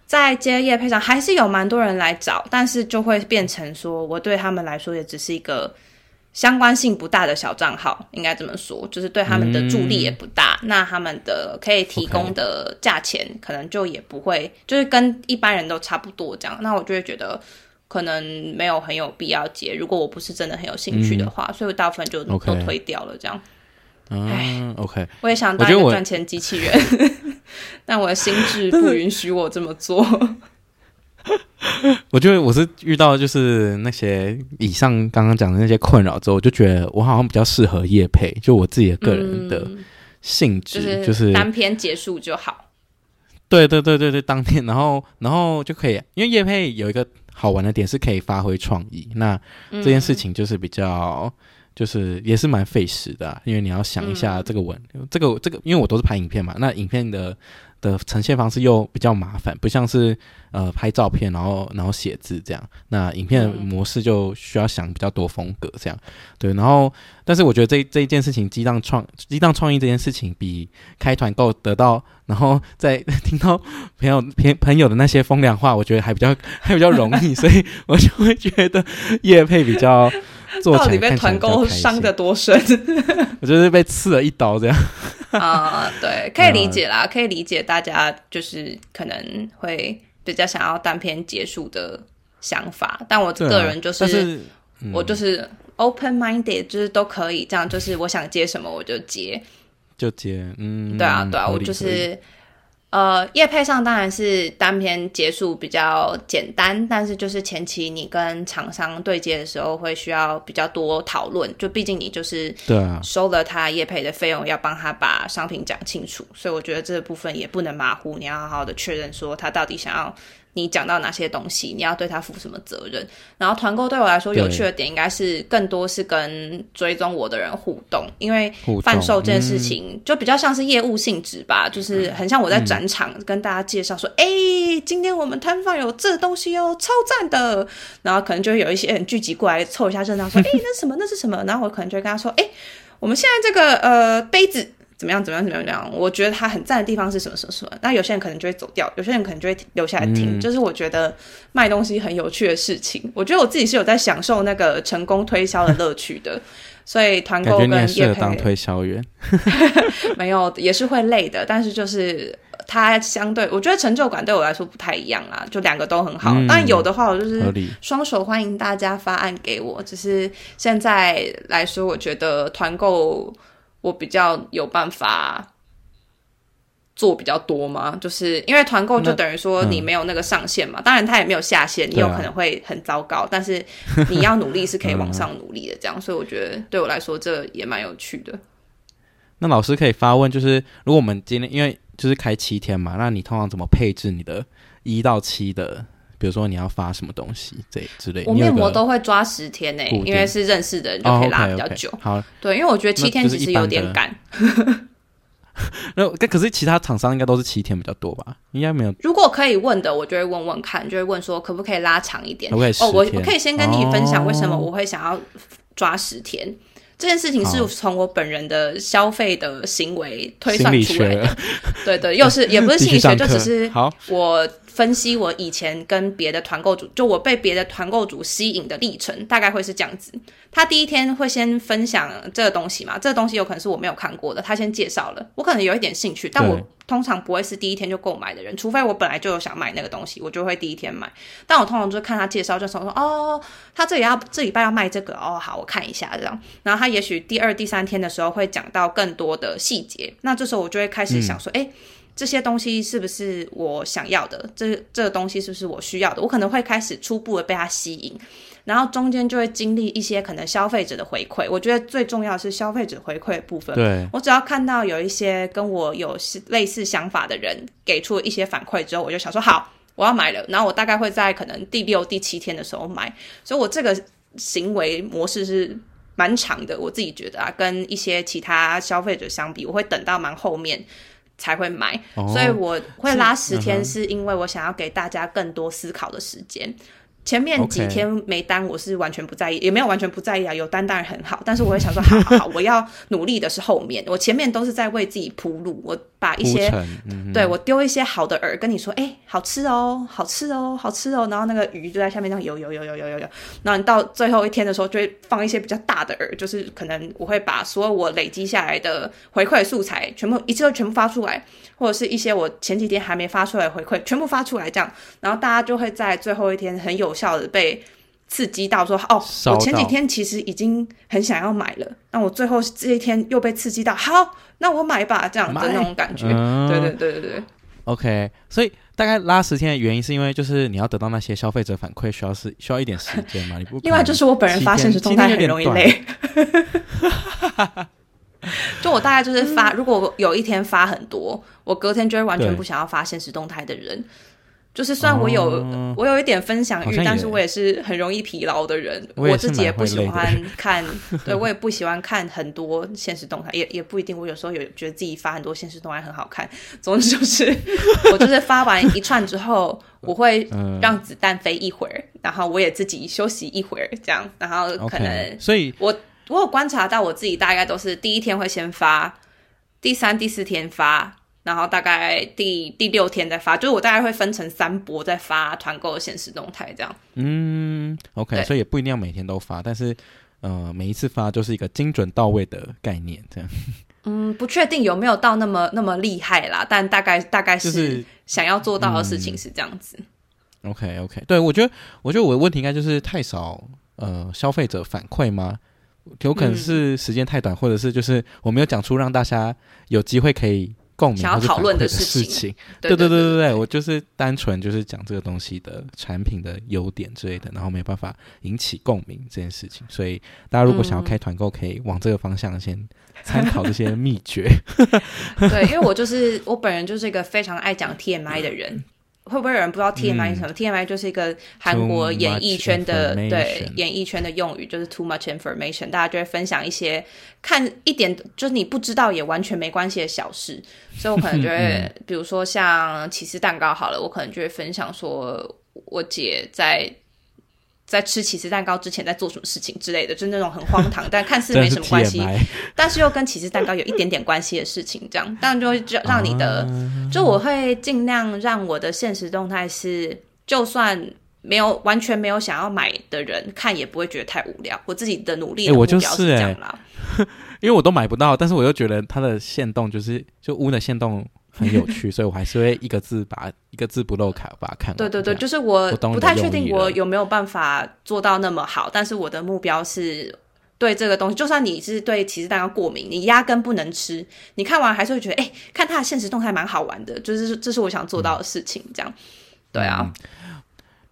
在接业配上还是有蛮多人来找，但是就会变成说，我对他们来说也只是一个相关性不大的小账号，应该这么说，就是对他们的助力也不大。那他们的可以提供的价钱可能就也不会就是跟一般人都差不多这样。那我就会觉得可能没有很有必要接，如果我不是真的很有兴趣的话，所以我大部分就都推掉了这样。嗯，OK，我也想当一个赚钱机器人，但我的心智不允许我这么做。我觉得我是遇到就是那些以上刚刚讲的那些困扰之后，我就觉得我好像比较适合业配，就我自己的个人的性质，嗯、就是、单篇结束就好。对对对对对，当天，然后然后就可以，因为叶配有一个好玩的点是可以发挥创意，那这件事情就是比较。就是也是蛮费时的啊，因为你要想一下这个文，嗯、这个这个，因为我都是拍影片嘛，那影片的的呈现方式又比较麻烦，不像是呃拍照片，然后然后写字这样，那影片的模式就需要想比较多风格这样，对，然后但是我觉得这这一件事情激荡创激荡创意这件事情比开团购得到，然后再 听到朋友朋朋友的那些风凉话，我觉得还比较还比较容易，所以我就会觉得叶配比较。做到底被团购伤得多深？我就是被刺了一刀这样。啊，对，可以理解啦，可以理解大家就是可能会比较想要单篇结束的想法，但我个人就是，我就是 open minded，就是都可以这样，就是我想接什么我就接，就接，嗯，对啊，对啊，我就是呃，业配上当然是单篇结束比较简单，但是就是前期你跟厂商对接的时候会需要比较多讨论，就毕竟你就是对啊收了他业配的费用，要帮他把商品讲清楚，所以我觉得这部分也不能马虎，你要好好的确认说他到底想要。你讲到哪些东西，你要对他负什么责任？然后团购对我来说有趣的点，应该是更多是跟追踪我的人互动，因为贩售这件事情就比较像是业务性质吧，嗯、就是很像我在展场跟大家介绍说，哎、嗯欸，今天我们摊贩有这东西哦，超赞的。然后可能就会有一些人聚集过来凑一下热闹，说，哎、欸，那什么？那是什么？然后我可能就会跟他说，哎、欸，我们现在这个呃杯子。怎么样？怎么样？怎么样？我觉得他很赞的地方是什么？什么？什么？那有些人可能就会走掉，有些人可能就会留下来听。嗯、就是我觉得卖东西很有趣的事情。我觉得我自己是有在享受那个成功推销的乐趣的。所以团购跟业配当推销员，没有也是会累的。但是就是它相对，我觉得成就感对我来说不太一样啊。就两个都很好。嗯、但有的话，我就是双手欢迎大家发案给我。只是现在来说，我觉得团购。我比较有办法做比较多吗？就是因为团购就等于说你没有那个上限嘛，嗯、当然它也没有下限，你有可能会很糟糕，啊、但是你要努力是可以往上努力的，这样，嗯、所以我觉得对我来说这也蛮有趣的。那老师可以发问，就是如果我们今天因为就是开七天嘛，那你通常怎么配置你的一到七的？比如说你要发什么东西这之类的，我面膜都会抓十天呢、欸，因为是认识的人就可以拉比较久。Oh, okay, okay. 好，对，因为我觉得七天其实有点赶。那可是其他厂商应该都是七天比较多吧？应该没有。如果可以问的，我就会问问看，就会问说可不可以拉长一点。哦，我我可以先跟你分享为什么我会想要抓十天。Oh. 这件事情是从我本人的消费的行为推算出来的。对对，又是也不是心理学，就只是我。分析我以前跟别的团购组，就我被别的团购组吸引的历程，大概会是这样子。他第一天会先分享这个东西嘛，这个东西有可能是我没有看过的，他先介绍了，我可能有一点兴趣，但我通常不会是第一天就购买的人，除非我本来就有想买那个东西，我就会第一天买。但我通常就看他介绍，就说说哦，他这里要这礼拜要卖这个哦，好，我看一下这样。然后他也许第二、第三天的时候会讲到更多的细节，那这时候我就会开始想说，哎、嗯。这些东西是不是我想要的？这这个东西是不是我需要的？我可能会开始初步的被它吸引，然后中间就会经历一些可能消费者的回馈。我觉得最重要的是消费者回馈的部分。对，我只要看到有一些跟我有类似想法的人给出一些反馈之后，我就想说好，我要买了。然后我大概会在可能第六、第七天的时候买。所以我这个行为模式是蛮长的，我自己觉得啊，跟一些其他消费者相比，我会等到蛮后面。才会买，哦、所以我会拉十天，是因为我想要给大家更多思考的时间。前面几天没单，我是完全不在意也没有完全不在意啊。有单当然很好，但是我会想说，好好好，我要努力的是后面，我前面都是在为自己铺路。我把一些，嗯、对我丢一些好的饵，跟你说，哎、欸，好吃哦，好吃哦，好吃哦。然后那个鱼就在下面这样游游游游游游游。然后你到最后一天的时候，就会放一些比较大的饵，就是可能我会把所有我累积下来的回馈素材全部一次都全部发出来，或者是一些我前几天还没发出来的回馈全部发出来，这样，然后大家就会在最后一天很有效的被刺激到说，哦，我前几天其实已经很想要买了，那我最后这一天又被刺激到，好，那我买吧，这样的那种感觉，嗯、对对对对对。OK，所以大概拉十天的原因是因为就是你要得到那些消费者反馈，需要是需要一点时间嘛？你不，另外就是我本人发现实动态很容易累，就我大概就是发，如果有一天发很多，我隔天就会完全不想要发现实动态的人。就是虽然我有、哦、我有一点分享欲，但是我也是很容易疲劳的人。我，我自己也不喜欢看，对我也不喜欢看很多现实动态，也也不一定。我有时候有觉得自己发很多现实动态很好看。总之就是，我就是发完一串之后，我会让子弹飞一会儿，然后我也自己休息一会儿，这样，然后可能，okay, 所以我我有观察到我自己大概都是第一天会先发，第三、第四天发。然后大概第第六天再发，就是我大概会分成三波再发团购的限时动态这样。嗯，OK，所以也不一定要每天都发，但是呃，每一次发就是一个精准到位的概念这样。嗯，不确定有没有到那么那么厉害啦，但大概大概是想要做到的事情是这样子。嗯、OK OK，对我觉得我觉得我的问题应该就是太少呃消费者反馈吗？有可能是时间太短，嗯、或者是就是我没有讲出让大家有机会可以。共鸣、想要讨论的事事情。对对对对对对，我就是单纯就是讲这个东西的产品的优点之类的，然后没办法引起共鸣这件事情。所以大家如果想要开团购，可以往这个方向先参考这些秘诀。对，因为我就是我本人就是一个非常爱讲 TMI 的人。会不会有人不知道 TMI 是什么？嗯，TMI 就是一个韩国演艺圈的对演艺圈的用语，就是 too much information。大家就会分享一些看一点就是你不知道也完全没关系的小事，所以我可能就会，嗯，比如说像起司蛋糕好了，我可能就会分享说我姐在。在吃起司蛋糕之前在做什么事情之类的，就是那种很荒唐，但看似没什么关系，但是又跟起司蛋糕有一点点关系的事情，这样，当然就会让你的，啊、就我会尽量让我的现实动态是，就算没有完全没有想要买的人看也不会觉得太无聊。我自己的努力的目标是这样啦，欸、因为我都买不到，但是我又觉得它的限动就是就屋的限动。很有趣，所以我还是会一个字把一个字不漏卡把它看完。对对对，就是我不太确定我有没有办法做到那么好，但是我的目标是对这个东西，就算你是对其实蛋糕过敏，你压根不能吃，你看完还是会觉得，哎、欸，看他的现实动态蛮好玩的，就是这是我想做到的事情，这样。对啊。嗯、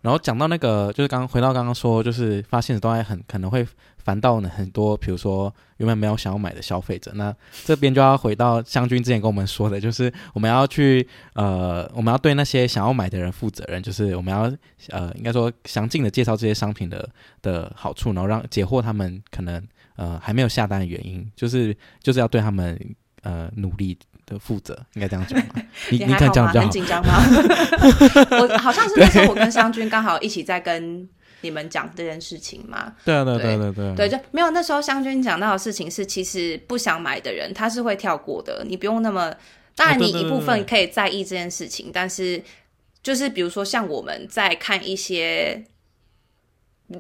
然后讲到那个，就是刚刚回到刚刚说，就是发现都还很可能会。烦到呢很多，比如说原本没有想要买的消费者，那这边就要回到湘军之前跟我们说的，就是我们要去呃，我们要对那些想要买的人负责任，就是我们要呃，应该说详尽的介绍这些商品的的好处，然后让解惑他们可能呃还没有下单的原因，就是就是要对他们呃努力的负责，应该这样讲吗？你你看这样比较好。很紧张吗？我好像是那时候我跟湘君刚好一起在跟。你们讲这件事情嘛？对啊，对对对对对，就没有那时候湘君讲到的事情是，其实不想买的人他是会跳过的，你不用那么。当然，你一部分可以在意这件事情，但是就是比如说像我们在看一些，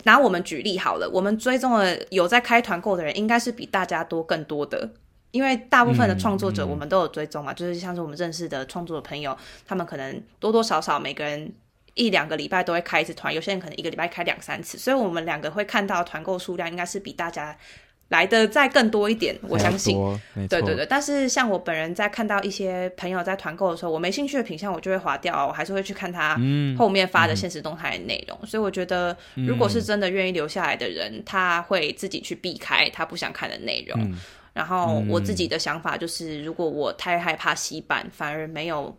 拿我们举例好了，我们追踪的有在开团购的人，应该是比大家多更多的，因为大部分的创作者我们都有追踪嘛，就是像是我们认识的创作的朋友，他们可能多多少少每个人。一两个礼拜都会开一次团，有些人可能一个礼拜开两三次，所以我们两个会看到团购数量应该是比大家来的再更多一点，我相信。对对对，但是像我本人在看到一些朋友在团购的时候，我没兴趣的品相，我就会划掉，我还是会去看他后面发的现实动态的内容。所以我觉得，如果是真的愿意留下来的人，嗯、他会自己去避开他不想看的内容。嗯、然后我自己的想法就是，如果我太害怕洗版，反而没有。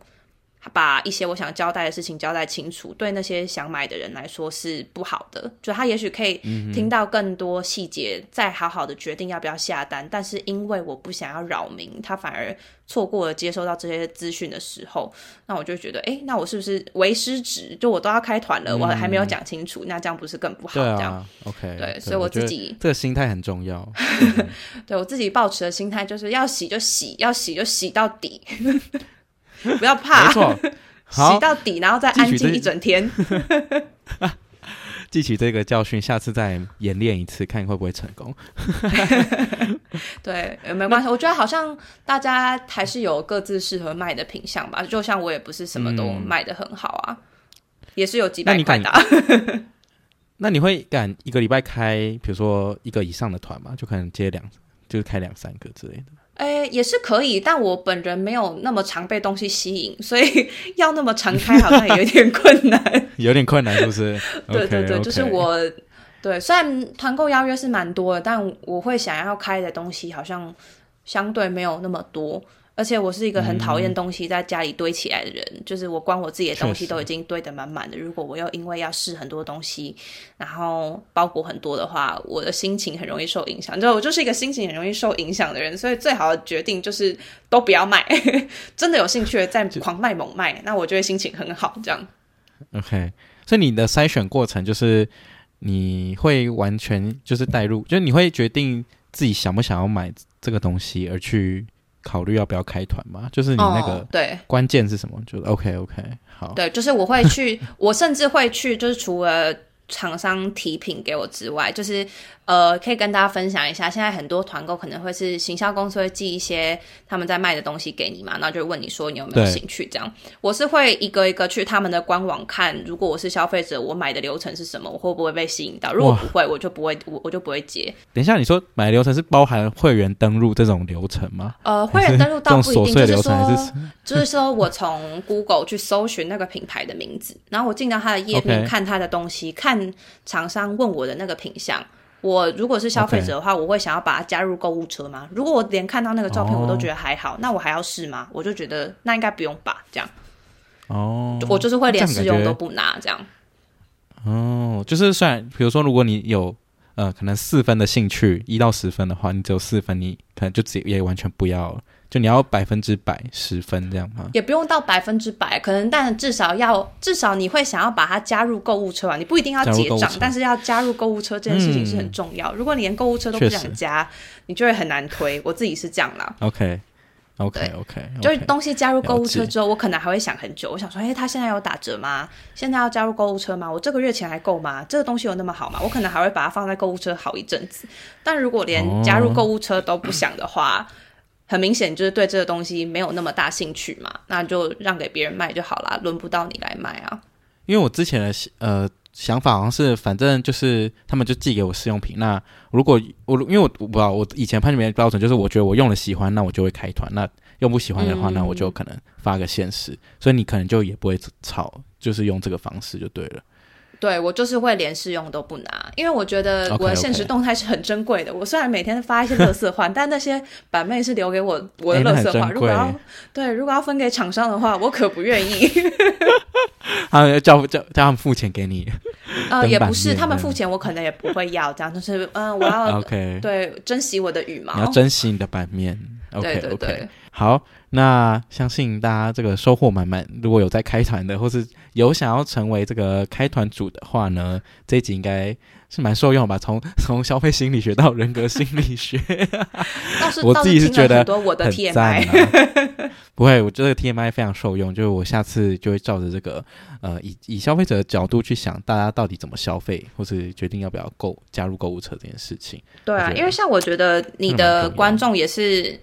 把一些我想交代的事情交代清楚，对那些想买的人来说是不好的。就他也许可以听到更多细节，再好好的决定要不要下单。但是因为我不想要扰民，他反而错过了接收到这些资讯的时候，那我就觉得，哎，那我是不是为失职？就我都要开团了，我还没有讲清楚，那这样不是更不好？这样，OK，对，所以我自己这个心态很重要。对我自己抱持的心态就是要洗就洗，要洗就洗到底。不要怕，没错，洗到底，然后再安静一整天。记起这个教训，下次再演练一次，看会不会成功。对，没关系。我觉得好像大家还是有各自适合卖的品相吧。就像我也不是什么都卖的很好啊，嗯、也是有几百块的、啊。那你会敢一个礼拜开，比如说一个以上的团吗？就可能接两，就是开两三个之类的。诶，也是可以，但我本人没有那么常被东西吸引，所以 要那么常开好像也有点困难。有点困难，是不是？对对对，okay, okay. 就是我，对，虽然团购邀约是蛮多的，但我会想要开的东西好像相对没有那么多。而且我是一个很讨厌东西在家里堆起来的人，嗯、就是我光我自己的东西都已经堆得满满的。如果我又因为要试很多东西，然后包裹很多的话，我的心情很容易受影响。就我就是一个心情很容易受影响的人，所以最好的决定就是都不要卖。真的有兴趣的再狂卖猛卖，那我就会心情很好。这样。OK，所以你的筛选过程就是你会完全就是带入，就是你会决定自己想不想要买这个东西而去。考虑要不要开团吗？就是你那个对关键是什么？就是 OK OK 好。对，就是我会去，我甚至会去，就是除了厂商提品给我之外，就是呃，可以跟大家分享一下，现在很多团购可能会是行销公司会寄一些他们在卖的东西给你嘛，然后就问你说你有没有兴趣这样。我是会一个一个去他们的官网看，如果我是消费者，我买的流程是什么，我会不会被吸引到？如果不会，我就不会，我我就不会接。等一下，你说买的流程是包含会员登录这种流程吗？呃，会员登录倒不一定，是就是说，就是说我从 Google 去搜寻那个品牌的名字，然后我进到他的页面看他的东西，看。厂商问我的那个品项，我如果是消费者的话.我会想要把它加入购物车吗？如果我连看到那个照片我都觉得还好，Oh. 那我还要试吗？我就觉得那应该不用吧，这样。哦，Oh. 我就是会连试用都不拿这样。哦，Oh. 就是算，比如说，如果你有呃可能四分的兴趣，一到十分的话，你只有四分，你可能就直接也完全不要了。就你要百分之百十分这样吗？也不用到百分之百，可能但至少要至少你会想要把它加入购物车啊，你不一定要结账，但是要加入购物车这件事情是很重要。嗯、如果你连购物车都不想加，你就会很难推。我自己是这样啦。OK OK OK，, okay 就是东西加入购物车之后，我可能还会想很久。我想说，哎，他现在有打折吗？现在要加入购物车吗？我这个月钱还够吗？这个东西有那么好吗？我可能还会把它放在购物车好一阵子。但如果连加入购物车都不想的话，哦很明显就是对这个东西没有那么大兴趣嘛，那就让给别人卖就好啦，轮不到你来卖啊。因为我之前的呃想法好像是，反正就是他们就寄给我试用品。那如果我因为我我不知道我以前判别标准就是，我觉得我用了喜欢，那我就会开团；那用不喜欢的话，那我就可能发个限时。嗯、所以你可能就也不会吵，就是用这个方式就对了。对，我就是会连试用都不拿，因为我觉得我的现实动态是很珍贵的。Okay, okay. 我虽然每天发一些乐色话，但那些版妹是留给我我的乐色话。如果要对，如果要分给厂商的话，我可不愿意。他们叫叫叫他们付钱给你？呃，也不是，他们付钱我可能也不会要。这样就是，嗯、呃，我要 OK，对，珍惜我的羽毛，你要珍惜你的版面。OK，对对对，okay. 好。那相信大家这个收获满满。如果有在开团的，或是有想要成为这个开团主的话呢，这一集应该是蛮受用吧？从从消费心理学到人格心理学，我自己是觉得很赞啊。不会，我觉得 TMI 非常受用。就是我下次就会照着这个呃，以以消费者的角度去想，大家到底怎么消费，或是决定要不要购加入购物车这件事情。对啊，因为像我觉得你的观众也是。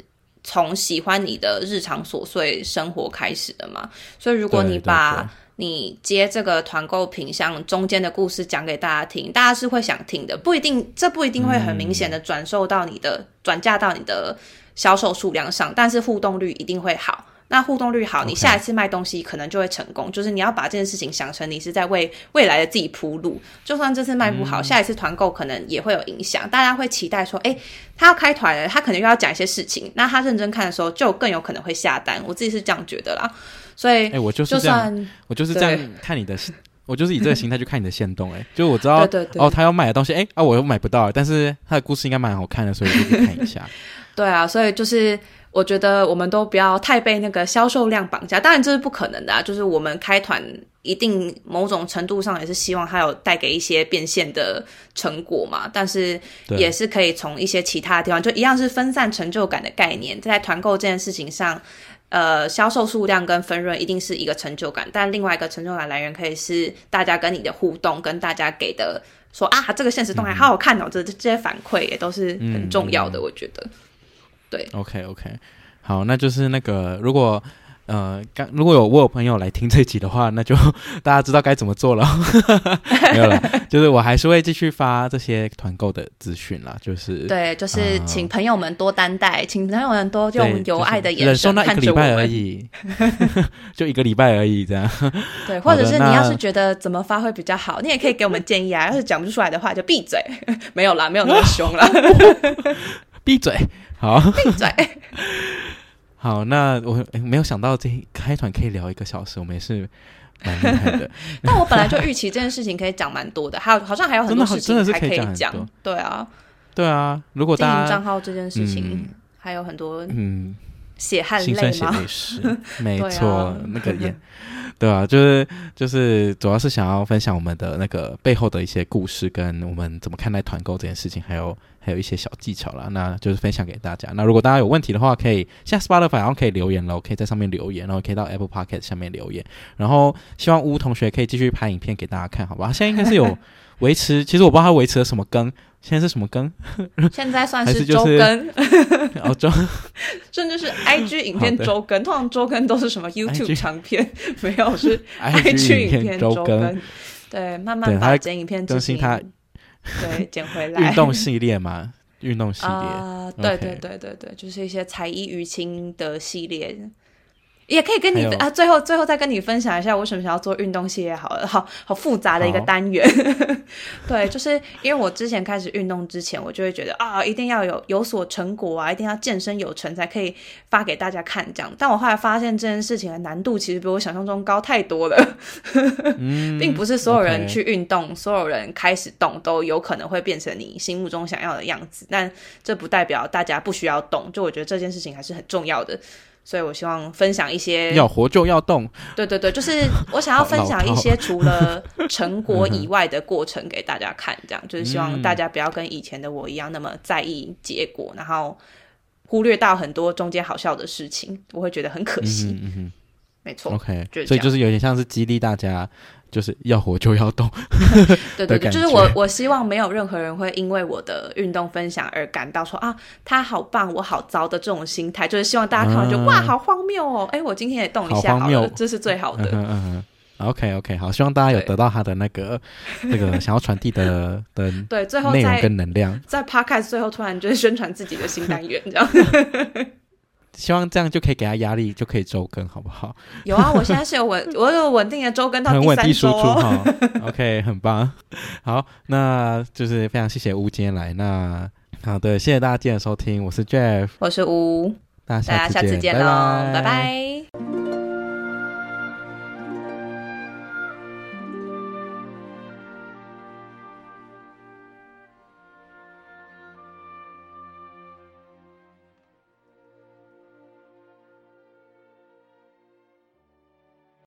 从喜欢你的日常琐碎生活开始的嘛，所以如果你把你接这个团购品项中间的故事讲给大家听，大家是会想听的，不一定，这不一定会很明显的转售到你的转嫁到你的销售数量上，但是互动率一定会好。那互动率好，你下一次卖东西可能就会成功。就是你要把这件事情想成你是在为未来的自己铺路。就算这次卖不好，下一次团购可能也会有影响。大家会期待说，哎，他要开团了，他可能又要讲一些事情。那他认真看的时候，就更有可能会下单。我自己是这样觉得啦。所以，哎，我就是这样，就我就是这样看你的，我就是以这个心态去看你的限动。哎，就我知道，哦，他要买的东西，哎啊，我又买不到，但是他的故事应该蛮好看的，所以就去看一下。对啊，所以就是。我觉得我们都不要太被那个销售量绑架，当然这是不可能的啊。就是我们开团一定某种程度上也是希望它有带给一些变现的成果嘛，但是也是可以从一些其他的地方，就一样是分散成就感的概念，在团购这件事情上，呃，销售数量跟分润一定是一个成就感，但另外一个成就感来源可以是大家跟你的互动，跟大家给的说啊，这个现实动态好好看哦，这、嗯、这些反馈也都是很重要的，嗯、我觉得。对，OK OK，好，那就是那个，如果呃，刚如果有我有朋友来听这集的话，那就 大家知道该怎么做了。没有了，就是我还是会继续发这些团购的资讯啦。就是对，就是请朋友们多担待，呃、请朋友们多用友爱的眼神看着我们。忍受那一个礼拜而已，就一个礼拜而已，这样。对，或者是你要是觉得怎么发挥比较好，你也可以给我们建议啊。要是讲不出来的话，就闭嘴。没有啦，没有那么凶啦。闭嘴。好，闭嘴。好，那我没有想到这开团可以聊一个小时，我们也是蛮厉害的。但我本来就预期这件事情可以讲蛮多的，还有好像还有很多事情还可以讲。对啊，对啊，如果大家经营账号这件事情还有很多嗯血汗泪吗？血泪史，没错，那个也。对啊，就是就是，主要是想要分享我们的那个背后的一些故事，跟我们怎么看待团购这件事情，还有还有一些小技巧啦，那就是分享给大家。那如果大家有问题的话，可以像 Spotify，然后可以留言喽，可以在上面留言，然后可以到 Apple Podcast 下面留言。然后希望乌同学可以继续拍影片给大家看，好吧？现在应该是有。维持，其实我不知道他维持了什么更，现在是什么更？现在算是周更，哦周，甚至是 IG 影片周更。通常周更都是什么 YouTube 长片，没有是 IG 影片周更。对，慢慢把剪影片更新它，对，捡回来。运动系列嘛，运动系列啊，对对对对对，就是一些才艺娱亲的系列。也可以跟你啊，最后最后再跟你分享一下，我为什么想要做运动系列好了，好好复杂的一个单元。对，就是因为我之前开始运动之前，我就会觉得啊，一定要有有所成果啊，一定要健身有成才可以发给大家看这样。但我后来发现这件事情的难度其实比我想象中高太多了，嗯、并不是所有人去运动.所有人开始动都有可能会变成你心目中想要的样子。但这不代表大家不需要动，就我觉得这件事情还是很重要的。所以我希望分享一些要活就要动，对对对，就是我想要分享一些除了成果以外的过程给大家看，这样就是希望大家不要跟以前的我一样那么在意结果，然后忽略到很多中间好笑的事情，我会觉得很可惜。嗯哼，没错，OK，所以就是有点像是激励大家。就是要活就要动，对对对，就是我我希望没有任何人会因为我的运动分享而感到说啊，他好棒，我好糟的这种心态，就是希望大家看完就、嗯、哇，好荒谬哦，哎，我今天也动一下好了，好这是最好的。嗯嗯嗯，OK OK，好，希望大家有得到他的那个那个想要传递的的对，最后内容跟能量，在 Podcast 最后突然就是宣传自己的新单元这样。希望这样就可以给他压力，就可以周更，好不好？有啊，我现在是有稳，我有稳定的周更到第三周哦。OK，很棒。好，那就是非常谢谢吴今天来。那好的，谢谢大家今天的收听，我是 Jeff，我是吴，大家下次见，大家下次见喽，拜拜。拜拜。